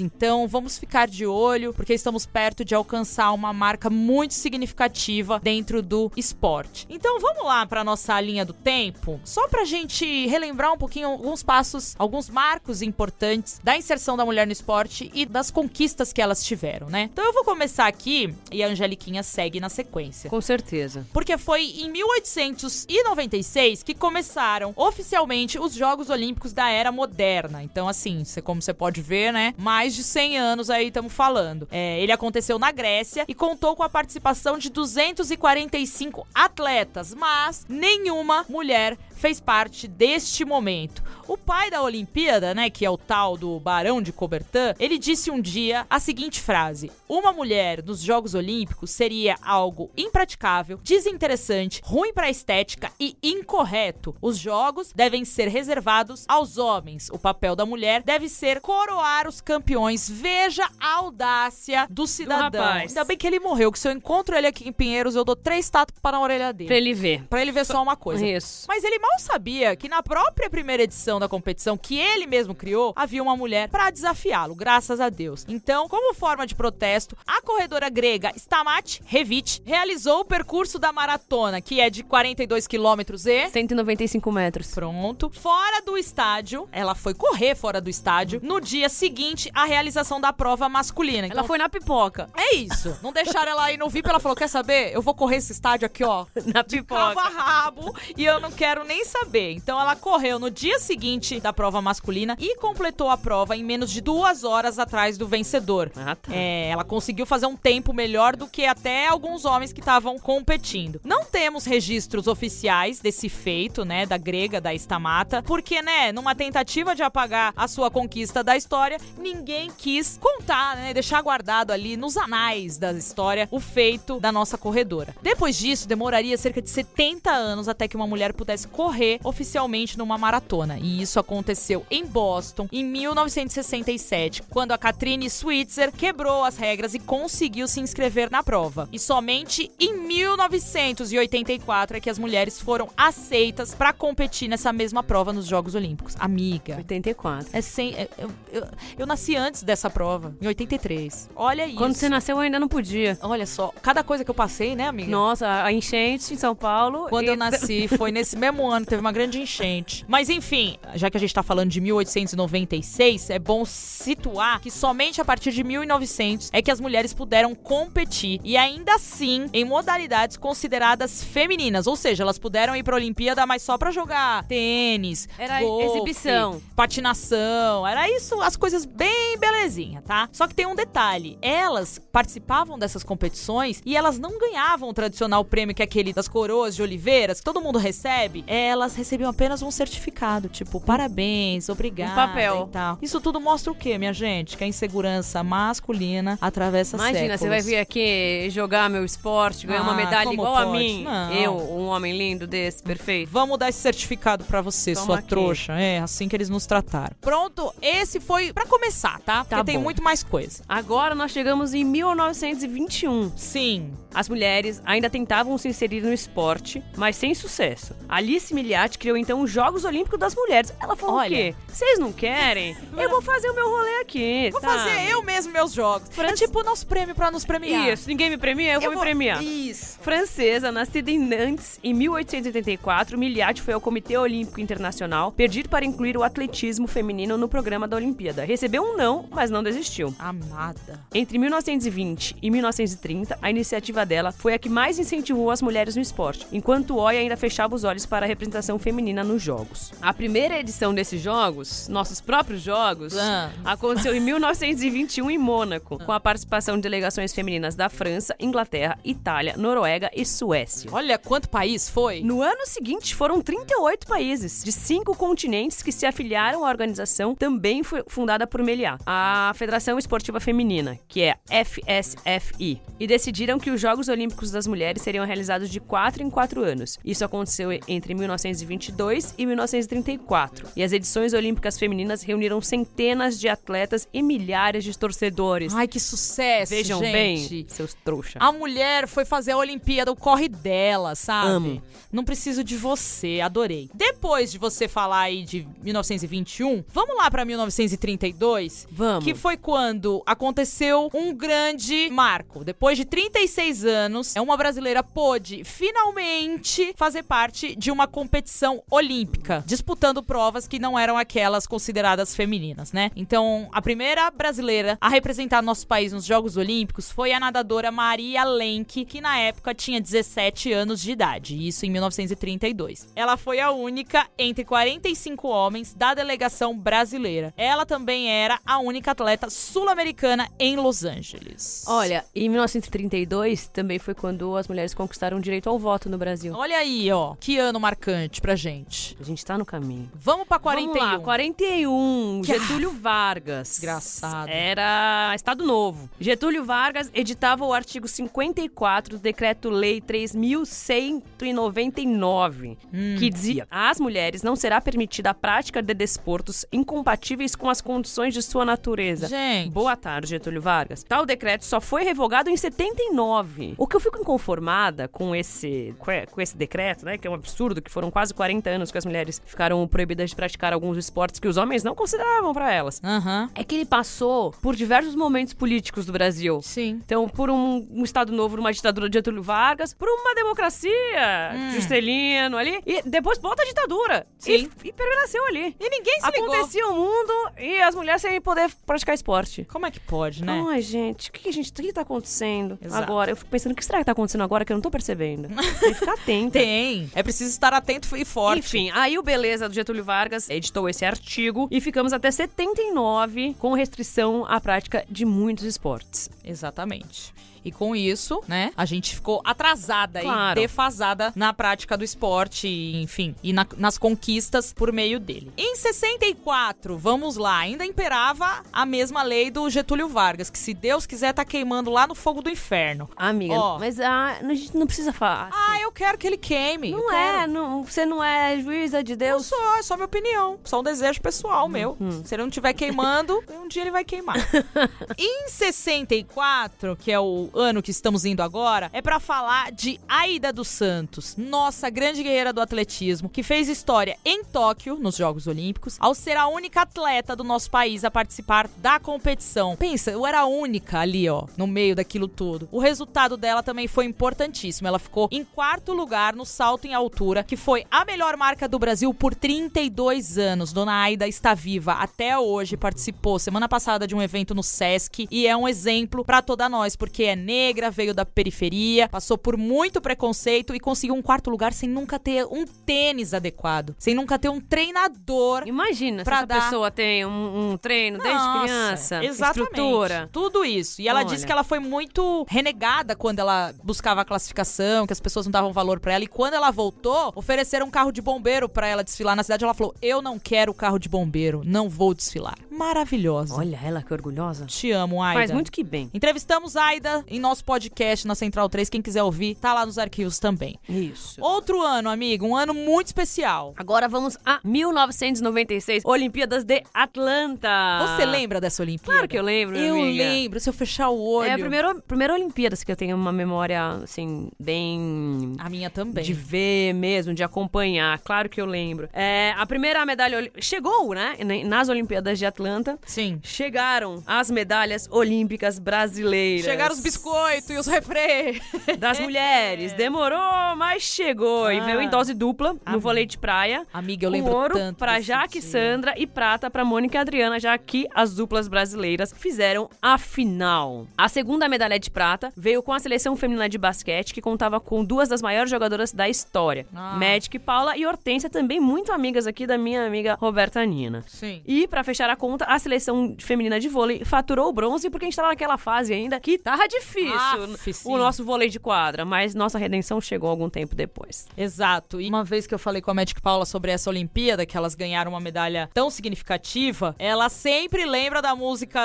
Então, vamos ficar de olho, porque estamos perto de alcançar uma marca muito significativa dentro do esporte. Então, vamos lá para nossa linha do tempo, só pra gente relembrar um pouquinho alguns passos, alguns marcos importantes da inserção da mulher no esporte e das conquistas que elas tiveram, né? Então, eu vou começar aqui e a Angeliquinha segue na sequência. Com certeza. Porque foi em 1896 que começaram oficialmente os Jogos Olímpicos da Era Moderna. Então, assim, como você pode ver, né? Mais de 100 anos aí estamos falando. É, ele aconteceu na Grécia e contou com a participação de 245 atletas, mas nenhuma mulher fez parte deste momento. O pai da Olimpíada, né, que é o tal do Barão de Coubertin, ele disse um dia a seguinte frase: Uma mulher nos Jogos Olímpicos seria algo impraticável, desinteressante, ruim para a estética e incorreto. Os jogos devem ser reservados aos homens. O papel da mulher deve ser coroar os campeões. Veja a audácia do cidadão. rapaz. Ainda bem que ele morreu, que se eu encontro ele aqui em Pinheiros, eu dou três tapas para na orelha dele. Pra ele ver. Pra ele ver só uma coisa. Isso. Mas ele mal sabia que na própria primeira edição da competição que ele mesmo criou, havia uma mulher pra desafiá-lo, graças a Deus. Então, como forma de protesto, a corredora grega Stamat Revit realizou o percurso da maratona, que é de 42 quilômetros e 195 metros. Pronto. Fora do estádio, ela foi correr fora do estádio no dia seguinte à realização da prova masculina. Então, Ela foi na pipoca. É isso. Não deixaram ela ir no VIP, ela falou: quer saber? Eu vou correr esse estádio aqui, ó. Na pipoca. a rabo e eu não quero nem saber. Então ela correu no dia seguinte da prova masculina e completou a prova em menos de duas horas atrás do vencedor. Ah, tá. É, ela conseguiu fazer um tempo melhor do que até alguns homens que estavam competindo. Não temos registros oficiais desse feito, né, da grega, da Estamata, porque, né, numa tentativa de apagar a sua conquista da história, ninguém quis contar, né, deixar guardado ali nos anais da história o feito da nossa corredora. Depois disso, demoraria cerca de 70 anos até que uma mulher pudesse correr oficialmente numa maratona. E isso aconteceu em Boston em 1967, quando a Katrine Switzer quebrou as regras e conseguiu se inscrever na prova. E somente em 1984 é que as mulheres foram aceitas para competir nessa mesma prova nos Jogos Olímpicos. Amiga. 84. É sem, é- eu, eu, eu nasci antes dessa prova, em 83. Olha isso. Quando você nasceu, eu ainda não podia. Olha só, cada coisa que eu passei, né, amiga? Nossa, a enchente em São Paulo. Quando e- eu nasci, foi nesse mesmo ano, teve uma grande enchente. Mas enfim, já que a gente tá falando de 1896, é bom situar que somente a partir de 1900 é que as mulheres puderam competir. E ainda assim, em modalidades consideradas femininas. Ou seja, elas puderam ir pra Olimpíada, mas só pra jogar tênis, Era golfe, exibição. patinação. Era isso, as coisas bem belezinha, tá? Só que tem um detalhe: elas participavam dessas competições e elas não ganhavam o tradicional prêmio que é aquele das coroas de oliveiras, que todo mundo recebe. Elas recebiam apenas um certificado, tipo, parabéns, obrigada. Um papel. E tal. Isso tudo mostra o quê, minha gente? Que a insegurança masculina atravessa Imagina, você vai vir aqui jogar meu esporte, ganhar uma Ah, medalha como igual a pode? mim. Não. Eu, um homem lindo desse, perfeito. Vamos dar esse certificado pra você, Toma sua aqui. trouxa. É, assim que eles nos trataram. Pronto, esse foi pra começar, tá? Porque tem bom. muito mais coisa. Agora nós chegamos em 1921. Sim. As mulheres ainda tentavam se inserir no esporte, mas sem sucesso. Alice Miliati criou então os Jogos Olímpicos das Mulheres. Ela falou Olha. o quê? Vocês não querem? Eu vou fazer o meu rolê aqui, Vou sabe? fazer eu mesmo meus jogos. Fran- É tipo o nosso prêmio pra nos premiar. Isso, ninguém me premia, eu, vou me premiar. Isso. Francesa, nascida em Nantes em 1884, Miliati foi ao Comitê Olímpico Internacional pedir para incluir o atletismo feminino no programa da Olimpíada. Recebeu um não, mas não desistiu. Amada. Entre 1920 e 1930, a iniciativa dela foi a que mais incentivou as mulheres no esporte, enquanto o OI ainda fechava os olhos para a representação feminina nos Jogos. A primeira edição desses Jogos, nossos próprios Jogos, Ah. aconteceu em 1921 em Mônaco, com a participação de delegações femininas da França, Inglaterra, Itália, Noruega e Suécia. Olha quanto país foi. No ano seguinte, foram 38 países de cinco continentes que se afiliaram à organização, também foi fundada por Meliá, a Federação Esportiva Feminina, que é FSFI, e decidiram que os Jogos Olímpicos das Mulheres seriam realizados de 4 em 4 anos. Isso aconteceu entre 1922 e 1934, e as edições olímpicas femininas reuniram centenas de atletas e milhares de torcedores. Ai, que sucesso, Vejam gente. bem, seus trouxa. A mulher foi fazer a Olimpíada, o corre dela, sabe? Amo. Não preciso de você, adorei. Depois de você falar aí de 1921, vamos lá pra 1932? Vamos. Que foi quando aconteceu um grande marco. Depois de 36 anos, é uma brasileira pôde finalmente fazer parte de uma competição olímpica, disputando provas que não eram aquelas consideradas femininas, né? Então, a primeira brasileira a representar nosso país nos Jogos Olímpicos foi a nadadora Maria Lenk, que na época tinha 17 anos de idade, isso em 1932. Ela foi a única entre 45 homens da delegação brasileira. Ela também era a única atleta sul-americana em Los Angeles. Olha, em 1932 também foi quando as mulheres conquistaram o direito ao voto no Brasil. Olha aí, ó, que ano marcante pra gente. A gente tá no caminho. Vamos pra 41. Vamos lá, 41. Que- Getúlio Vargas. Desgraçado. Era Estado Novo. Getúlio Vargas editava o artigo 54 do Decreto-Lei 3199, Hum. que dizia: às mulheres não será permitida a prática de desportos incompatíveis com as condições de sua natureza. Gente. Boa tarde, Getúlio Vargas. Tal decreto só foi revogado em 79. O que eu fico inconformada com esse, com esse decreto, né? Que é um absurdo, que foram quase 40 anos que as mulheres ficaram proibidas de praticar alguns esportes que os homens não consideravam pra elas. Aham. É que ele passou por diversos momentos políticos do Brasil. Sim. Então, por um, um Estado Novo, uma ditadura de Getúlio Vargas, por uma democracia, Juscelino ali, e depois volta a ditadura. Sim. E, e permaneceu ali. E ninguém se ligou. Acontecia o mundo e as mulheres sem poder praticar esporte. Como é que pode, né? Ai, gente, o que, que a gente, que tá acontecendo Exato. agora? Eu fico pensando, o que será que tá acontecendo agora que eu não tô percebendo? Tem que ficar atenta. Tem. É preciso estar atento e forte. Enfim, aí o Beleza do Getúlio Vargas editou esse artigo e ficamos até 79 com restrição à prática de muitos esportes. Exatamente. E com isso, né, a gente ficou atrasada Claro. e defasada na prática do esporte, enfim, e na- nas conquistas por meio dele. Em 64, vamos lá, ainda imperava a mesma lei do Getúlio Vargas, que se Deus quiser tá queimando lá no fogo do inferno. Amiga, Ó. mas ah, a gente não precisa falar. Ah, eu quero que ele queime. não é, não, você não é juíza de Não Deus. sou, é só minha opinião. Só um desejo pessoal meu. Hum. Se ele não estiver queimando, um dia ele vai queimar. em 64, que é o ano que estamos indo agora, é pra falar de Aida dos Santos, nossa grande guerreira do atletismo, que fez história em Tóquio, nos Jogos Olímpicos, ao ser a única atleta do nosso país a participar da competição. Pensa, eu era a única ali, ó, no meio daquilo tudo. O resultado dela também foi importantíssimo. Ela ficou em quarto lugar no salto em altura, que foi a melhor marca do Brasil por 32 anos. Dona Aida está viva até hoje, participou semana passada de um evento no SESC e é um exemplo pra toda nós, porque é negra, veio da periferia, passou por muito preconceito e conseguiu um quarto lugar sem nunca ter um tênis adequado, sem nunca ter um treinador. Imagina se Pra essa dar- pessoa tem um, um treino desde Nossa, criança, exatamente. estrutura. Tudo isso. E ela Olha. disse que ela foi muito renegada quando ela buscava a classificação, que as pessoas não davam valor pra ela. E quando ela voltou, ofereceram um carro de bombeiro pra ela desfilar na cidade. Ela falou: Eu não quero carro de bombeiro, não vou desfilar. Maravilhosa. Olha ela que orgulhosa. Te amo, Aida. Faz muito que bem. Entrevistamos Aida em nosso podcast na Central 3. Quem quiser ouvir, tá lá nos arquivos também. Isso. Outro ano, amigo, um ano muito especial. Agora vamos a 1996, Olimpíadas de Atlanta. Você lembra dessa Olimpíada? Claro que eu lembro, Eu amiga. lembro, se eu fechar o olho. É a primeira, primeira Olimpíadas que eu tenho uma memória, assim, bem... A minha também. De ver mesmo, de acompanhar. Claro que eu lembro. É, a primeira medalha... Chegou, né? Nas Olimpíadas de Atlanta. Sim. Chegaram as medalhas olímpicas brasileiras. Chegaram os biscoitos e os refrê. Das mulheres. Demorou, mas chegou. E Ah. veio em dose dupla no vôlei de praia. Amiga, eu com lembro ouro tanto pra Jaque dia. Sandra e prata pra Mônica e Adriana, já que as duplas brasileiras fizeram a final. A segunda medalha de prata veio com a seleção feminina de basquete, que contava com duas das maiores jogadoras da história. Ah. Magic Paula e Hortência, também muito amigas aqui da minha amiga Roberta Nina. Sim. E, pra fechar a conta, a seleção feminina de vôlei faturou o bronze porque a gente tava naquela fase ainda que tava difícil Aff, sim. o nosso vôlei de quadra, mas nossa redenção chegou algum tempo depois. Exato. E uma vez que eu falei com a Magic Paula sobre essa Olimpíada, que elas ganharam uma medalha tão significativa, ela sempre lembra da música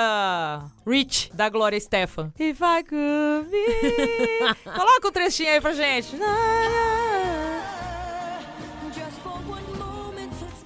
Rich, da Gloria Estefan. If I could be... Coloca um trechinho aí pra gente.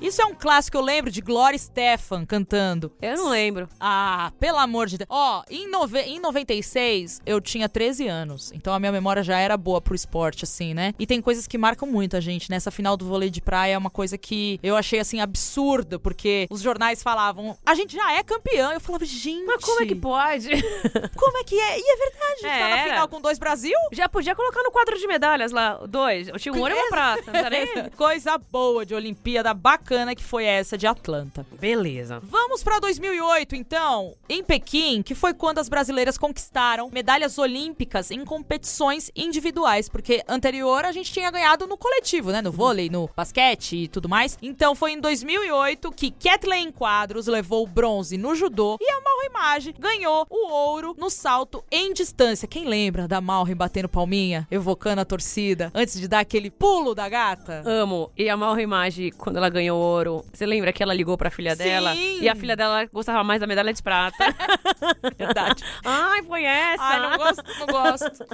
Isso é um clássico, eu lembro de Gloria Estefan cantando. Eu não lembro. Ah, pelo amor de Deus. Ó, em, nove... em 96, eu tinha 13 anos. Então a minha memória já era boa pro esporte, assim, né? E tem coisas que marcam muito a gente. Nessa final do vôlei de praia é uma coisa que eu achei, assim, absurda. Porque os jornais falavam, a gente já é campeão. Eu falava, gente... Mas como é que pode? Como é que é? E é verdade, a gente tá na Era. final com dois Brasil? Já podia colocar no quadro de medalhas lá, dois. Eu tinha um ouro e uma prata. Não nem... Coisa boa de Olimpíada bacana que foi essa de Atlanta. Beleza. Vamos pra 2008, então, em Pequim, que foi quando as brasileiras conquistaram medalhas olímpicas em competições individuais, porque anterior a gente tinha ganhado no coletivo, né, no vôlei, no basquete e tudo mais. Então foi em 2008 que Kathleen Quadros levou o bronze no judô e a Malra Image ganhou o ouro no salto em distância. Quem lembra da Malra batendo palminha, evocando a torcida antes de dar aquele pulo da gata? Amo. E a Mauro Imagem, quando ela ganhou ouro, você lembra que ela ligou pra filha Sim. dela? E a filha dela gostava mais da medalha de prata. Verdade. Ai, foi essa. Ai, não gosto, não gosto.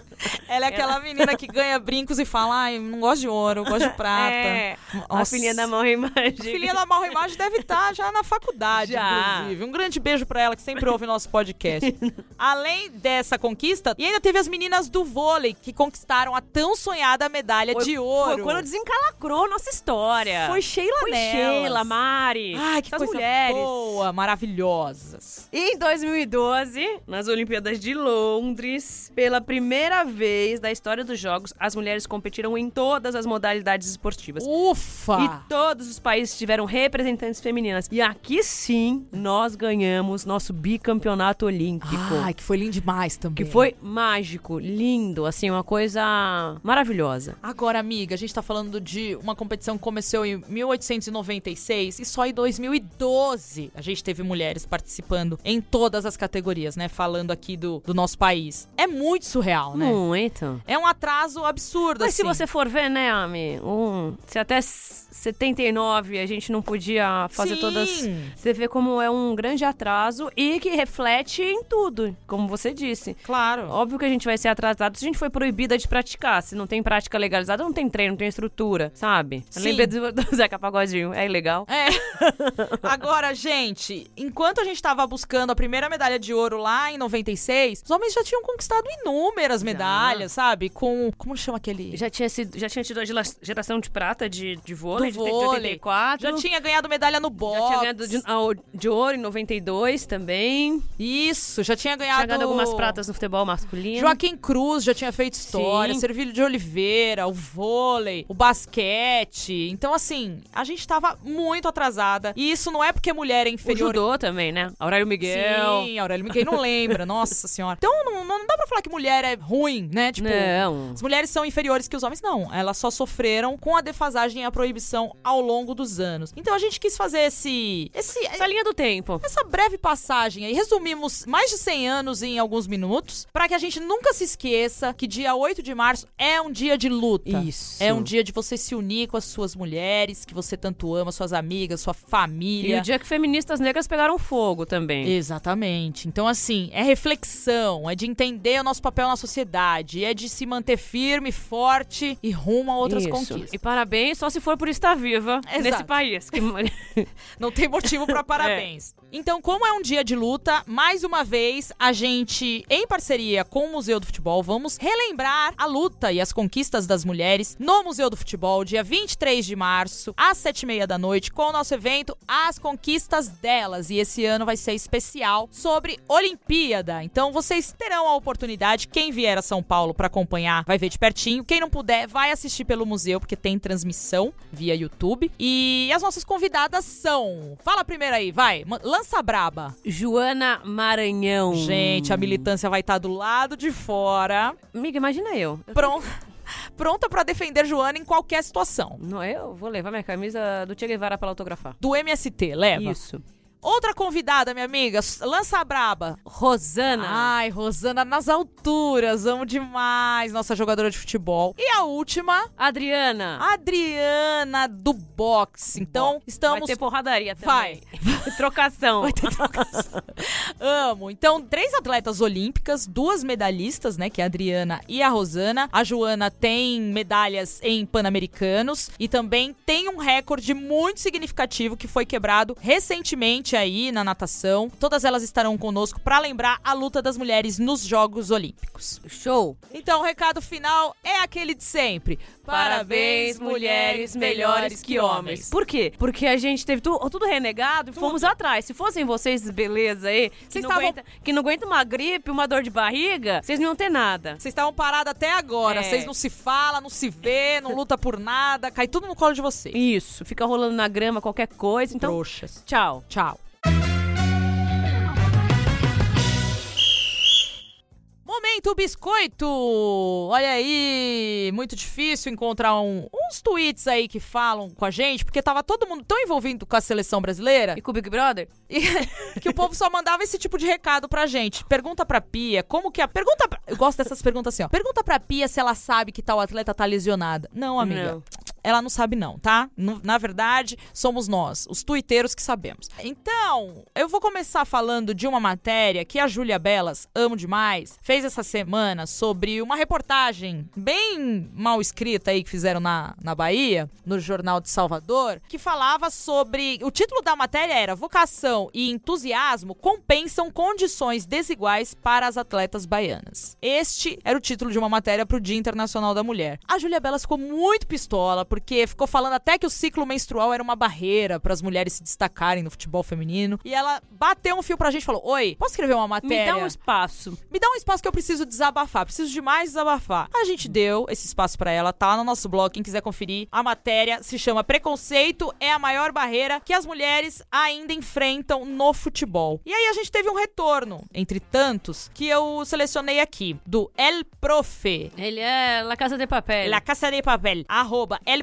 Ela é aquela menina que ganha brincos e fala, ai, não gosto de ouro, gosto de prata. É, a Nossa. filhinha da Mauro Imagem. A filhinha da Malra Imagem deve estar já na faculdade, Já. inclusive. Um grande beijo pra ela, que sempre ouve nosso podcast. Além dessa conquista, e ainda teve as meninas do vôlei, que conquistaram a tão sonhada medalha Foi- de ouro. Foi quando desencalacrou nossa história. Foi Sheila Foi. Sheila, Mari. Ai, que coisa mulheres. boa, maravilhosas. E em 2012, nas Olimpíadas de Londres, pela primeira vez da história dos Jogos, as mulheres competiram em todas as modalidades esportivas. Ufa! E todos os países tiveram representantes femininas. E aqui sim, nós ganhamos nosso bicampeonato olímpico. Ai, que foi lindo demais também. que foi mágico, lindo, assim, uma coisa maravilhosa. Agora, amiga, a gente tá falando de uma competição que começou em 1896 e só em 2012 a gente teve mulheres participando em todas as categorias, né? Falando aqui do, do nosso país. É muito surreal, né? Muito. É um atraso absurdo, Mas se assim. você for ver, né, Ami, um, se até s- 79 a gente não podia fazer Sim. todas. Você vê como é um grande atraso e que reflete em tudo, como você disse. Claro. Óbvio que a gente vai ser atrasado se a gente foi proibida de praticar. Se não tem prática legalizada, não tem treino, não tem estrutura, sabe? Lembrei do, do Zeca Pagodinho. É ilegal? É. Agora, gente, enquanto a gente tava buscando a primeira medalha de ouro lá em 96, os homens já tinham conquistado inúmeras medalhas, sabe? Com. Como chama aquele? Já tinha, sido, já tinha tido a geração de prata de, de vôlei, Do de vôlei. 84. Já tinha ganhado medalha no boxe. Já tinha ganhado de, de ouro em 92 também. Isso, já tinha ganhado. Tinha ganhado algumas pratas no futebol masculino. Joaquim Cruz já tinha feito história, Sim. Servilho de Oliveira, o vôlei, o basquete. Então, assim, a gente tava tava muito atrasada. E isso não é porque mulher é O inferior. judô também, né? Aurélio Miguel. Sim, Aurélio Miguel não lembra, nossa senhora. Então não, não dá pra falar que mulher é ruim, né? Tipo, Não. as mulheres são inferiores que os homens, não. Elas só sofreram com a defasagem e a proibição ao longo dos anos. Então a gente quis fazer esse. esse Essa linha do tempo. essa breve passagem aí, resumimos mais de 100 anos em alguns minutos, pra que a gente nunca se esqueça que dia 8 de março é um dia de luta. Isso. É um dia de você se unir com as suas mulheres, que você tanto ama, suas amigas, sua E família. o dia que feministas negras pegaram fogo também. Exatamente. Então, assim, é reflexão, é de entender o nosso papel na sociedade, é de se manter firme, forte e rumo a outras Isso. conquistas. E parabéns só se for por estar viva Exato. nesse país. Que... Não tem motivo pra parabéns. Então, como é um dia de luta, mais uma vez, a gente, em parceria com o Museu do Futebol, vamos relembrar a luta e as conquistas das mulheres no Museu do Futebol, dia 23 de março, às sete e meia da noite, com o nosso evento As Conquistas Delas. E esse ano vai ser especial sobre Olimpíada. Então, vocês terão a oportunidade, quem vier a São Paulo pra acompanhar, vai ver de pertinho. Quem não puder, vai assistir pelo museu, porque tem transmissão via YouTube. E as nossas convidadas são. Fala primeiro aí, vai. Lança braba. Joana Maranhão. Gente, a militância vai estar do lado de fora, Amiga, imagina eu. pron- pronta pra defender Joana em qualquer situação. Não, eu vou levar minha camisa do Che Guevara pra ela autografar. Do MST, leva. Isso. Outra convidada, minha amiga, lança a braba. Rosana. Ai, Rosana nas alturas, amo demais, nossa jogadora de futebol. E a última, Adriana. Adriana do boxe. Então, Vai estamos ter porradaria Vai. também. Trocação. Vai ter trocação. Amo. Então, três atletas olímpicas, duas medalhistas, né? Que é a Adriana e a Rosana. A Joana tem medalhas em Pan-Americanos e também tem um recorde muito significativo que foi quebrado recentemente aí na natação. Todas elas estarão conosco para lembrar a luta das mulheres nos Jogos Olímpicos. Show. Então, o recado final é aquele de sempre. Parabéns, mulheres melhores que homens. Por quê? Porque a gente teve tu- tudo renegado e fomos atrás. Se fossem vocês, beleza aí, que, Vocês não estavam- aguenta, que não aguenta uma gripe, uma dor de barriga, vocês não iam ter nada. Vocês estavam parados até agora. É. Vocês não se falam, não se vê, não luta por nada. Cai tudo no colo de vocês. Isso, fica rolando na grama qualquer coisa. Então, Trouxas. tchau. Tchau. Momento biscoito! Olha aí, muito difícil encontrar um- uns tweets aí que falam com a gente, porque tava todo mundo tão envolvido com a seleção brasileira E com o Big Brother? e- que o povo só mandava esse tipo de recado pra gente. Pergunta pra Pia, como que a. Pergunta. pra- Eu gosto dessas perguntas assim, ó. Pergunta pra Pia se ela sabe que tal atleta tá lesionada. Não, amiga. Não. Ela não sabe, não, tá? Na verdade, somos nós, os tuiteiros que sabemos. Então, eu vou começar falando de uma matéria que a Júlia Belas, amo demais, fez essa semana sobre uma reportagem bem mal escrita aí que fizeram na, na Bahia, no Jornal de Salvador, que falava sobre. O título da matéria era Vocação e entusiasmo compensam condições desiguais para as atletas baianas. Este era o título de uma matéria para o Dia Internacional da Mulher. A Júlia Belas ficou muito pistola, porque ficou falando até que o ciclo menstrual era uma barreira para as mulheres se destacarem no futebol feminino. E ela bateu um fio pra gente e falou: Oi, posso escrever uma Me matéria? dá um espaço. Me dá um espaço que eu preciso desabafar, preciso demais desabafar. A gente deu esse espaço pra ela, tá lá no nosso blog, quem quiser conferir. A matéria se chama Preconceito é a maior barreira que as mulheres ainda enfrentam no futebol. E aí a gente teve um retorno, entre tantos, que eu selecionei aqui, do El Profe. Ele é La Casa de Papel. La Casa de Papel, arroba elprofe,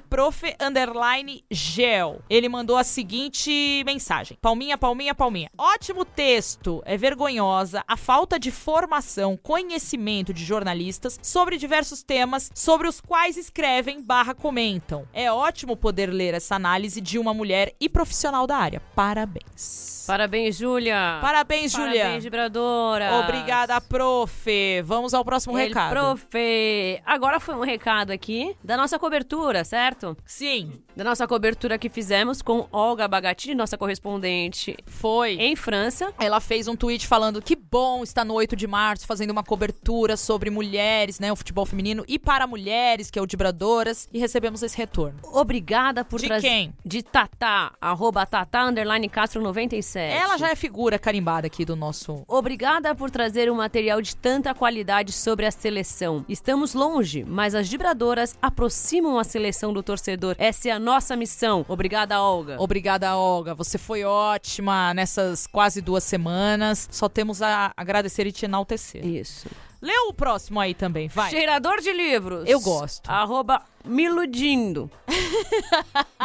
underline, gel. Ele mandou a seguinte mensagem. Palminha, palminha, palminha. Ótimo texto. É vergonhosa a falta de formação, conhecimento de jornalistas sobre diversos temas sobre os quais escrevem barra comentam. É ótimo poder ler essa análise de uma mulher e profissional da área. Parabéns. Parabéns, Júlia. Parabéns, Júlia. Parabéns, vibradora. Obrigada, prof. Vamos ao próximo El recado. Profe. Agora foi um recado aqui da nossa cobertura, certo? Sim, Da nossa cobertura que fizemos com Olga Bagatini, nossa correspondente foi. em França. Ela fez um tweet falando que bom estar no 8 de março fazendo uma cobertura sobre mulheres, né? O futebol feminino e para mulheres, que é o Dibradoras, e recebemos esse retorno. Obrigada por De trazer. quem? De Tatá, arroba Tatá, underline Castro 97. Ela já é figura carimbada aqui do nosso. Obrigada por trazer um material de tanta qualidade sobre a seleção. Estamos longe, mas as vibradoras aproximam a seleção do do torcedor. Essa é a nossa missão. Obrigada, Olga. Obrigada, Olga. Você foi ótima nessas quase duas semanas. Só temos a agradecer e te enaltecer. Isso. Lê o próximo aí também, vai. Cheirador de livros. Eu gosto. Arroba me iludindo.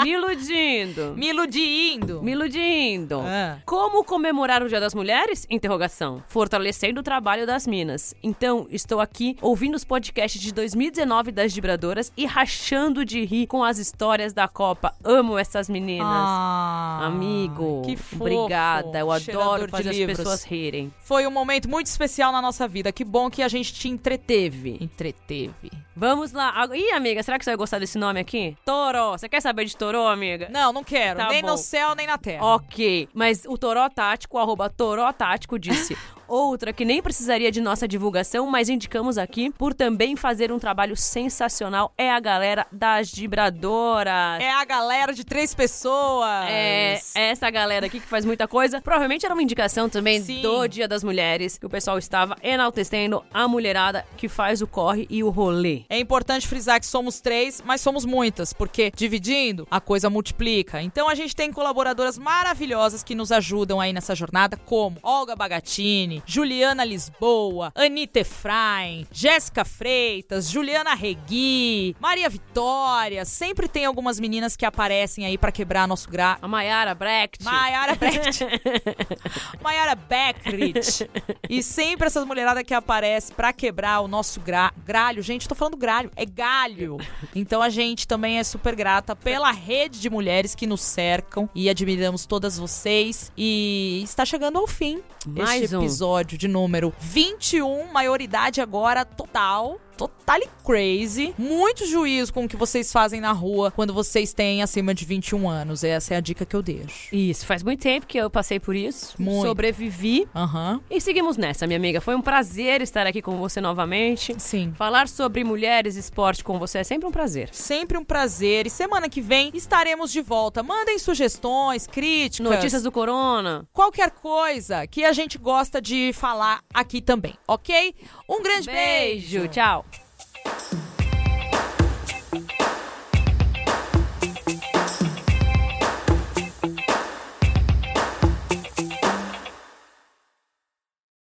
me iludindo. Me iludindo. Me iludindo. Ah. Como comemorar o Dia das Mulheres? Interrogação. Fortalecendo o trabalho das minas. Então, estou aqui ouvindo os podcasts de 2019 das Vibradoras e rachando de rir com as histórias da Copa. Amo essas meninas. Ah, Amigo, que fofo. obrigada. Eu adoro fazer as livros. pessoas rirem. Foi um momento muito especial na nossa vida. Que bom que a gente te entreteve. Entreteve. Vamos lá. Ih, amiga, será que você vai gostar desse nome aqui? Toro. Você quer saber de Toro, amiga? Não, não quero. Tá nem bom. no céu, nem na terra. Ok, mas o Toró Tático, arroba Toró Tático, disse outra que nem precisaria de nossa divulgação, mas indicamos aqui por também fazer um trabalho sensacional, é a galera das Vibradoras. É a galera de três pessoas. É, essa galera aqui que faz muita coisa. Provavelmente era uma indicação também Sim. do Dia das Mulheres, que o pessoal estava enaltecendo a mulherada que faz o corre e o rolê. É importante frisar que somos três, mas somos muitas, porque dividindo, a coisa multiplica. Então a gente tem colaboradoras maravilhosas que nos ajudam aí nessa jornada, como Olga Bagatini, Juliana Lisboa, Anitta Efraim, Jéssica Freitas, Juliana Regui, Maria Vitória. Sempre tem algumas meninas que aparecem aí pra quebrar nosso gra... A Mayara Brecht. Mayara Brecht. Mayara Beckrich. E sempre essas mulheradas que aparecem pra quebrar o nosso gra... gralho. Gente, tô falando gralho, é galho. Então a gente também é super grata pela rede de mulheres que nos cercam e admiramos todas vocês. E está chegando ao fim Mais este um. Episódio de número 21, maioridade agora total. Totally crazy. Muito juízo com o que vocês fazem na rua quando vocês têm acima de 21 anos. Essa é a dica que eu deixo. Isso, faz muito tempo que eu passei por isso. Muito. Sobrevivi. Aham. E seguimos nessa, minha amiga. Foi um prazer estar aqui com você novamente. Sim. Falar sobre mulheres e esporte com você é sempre um prazer. Sempre um prazer. E semana que vem estaremos de volta. Mandem sugestões, críticas. Notícias do Corona. Qualquer coisa que a gente gosta de falar aqui também, ok? Um grande beijo. beijo. Tchau.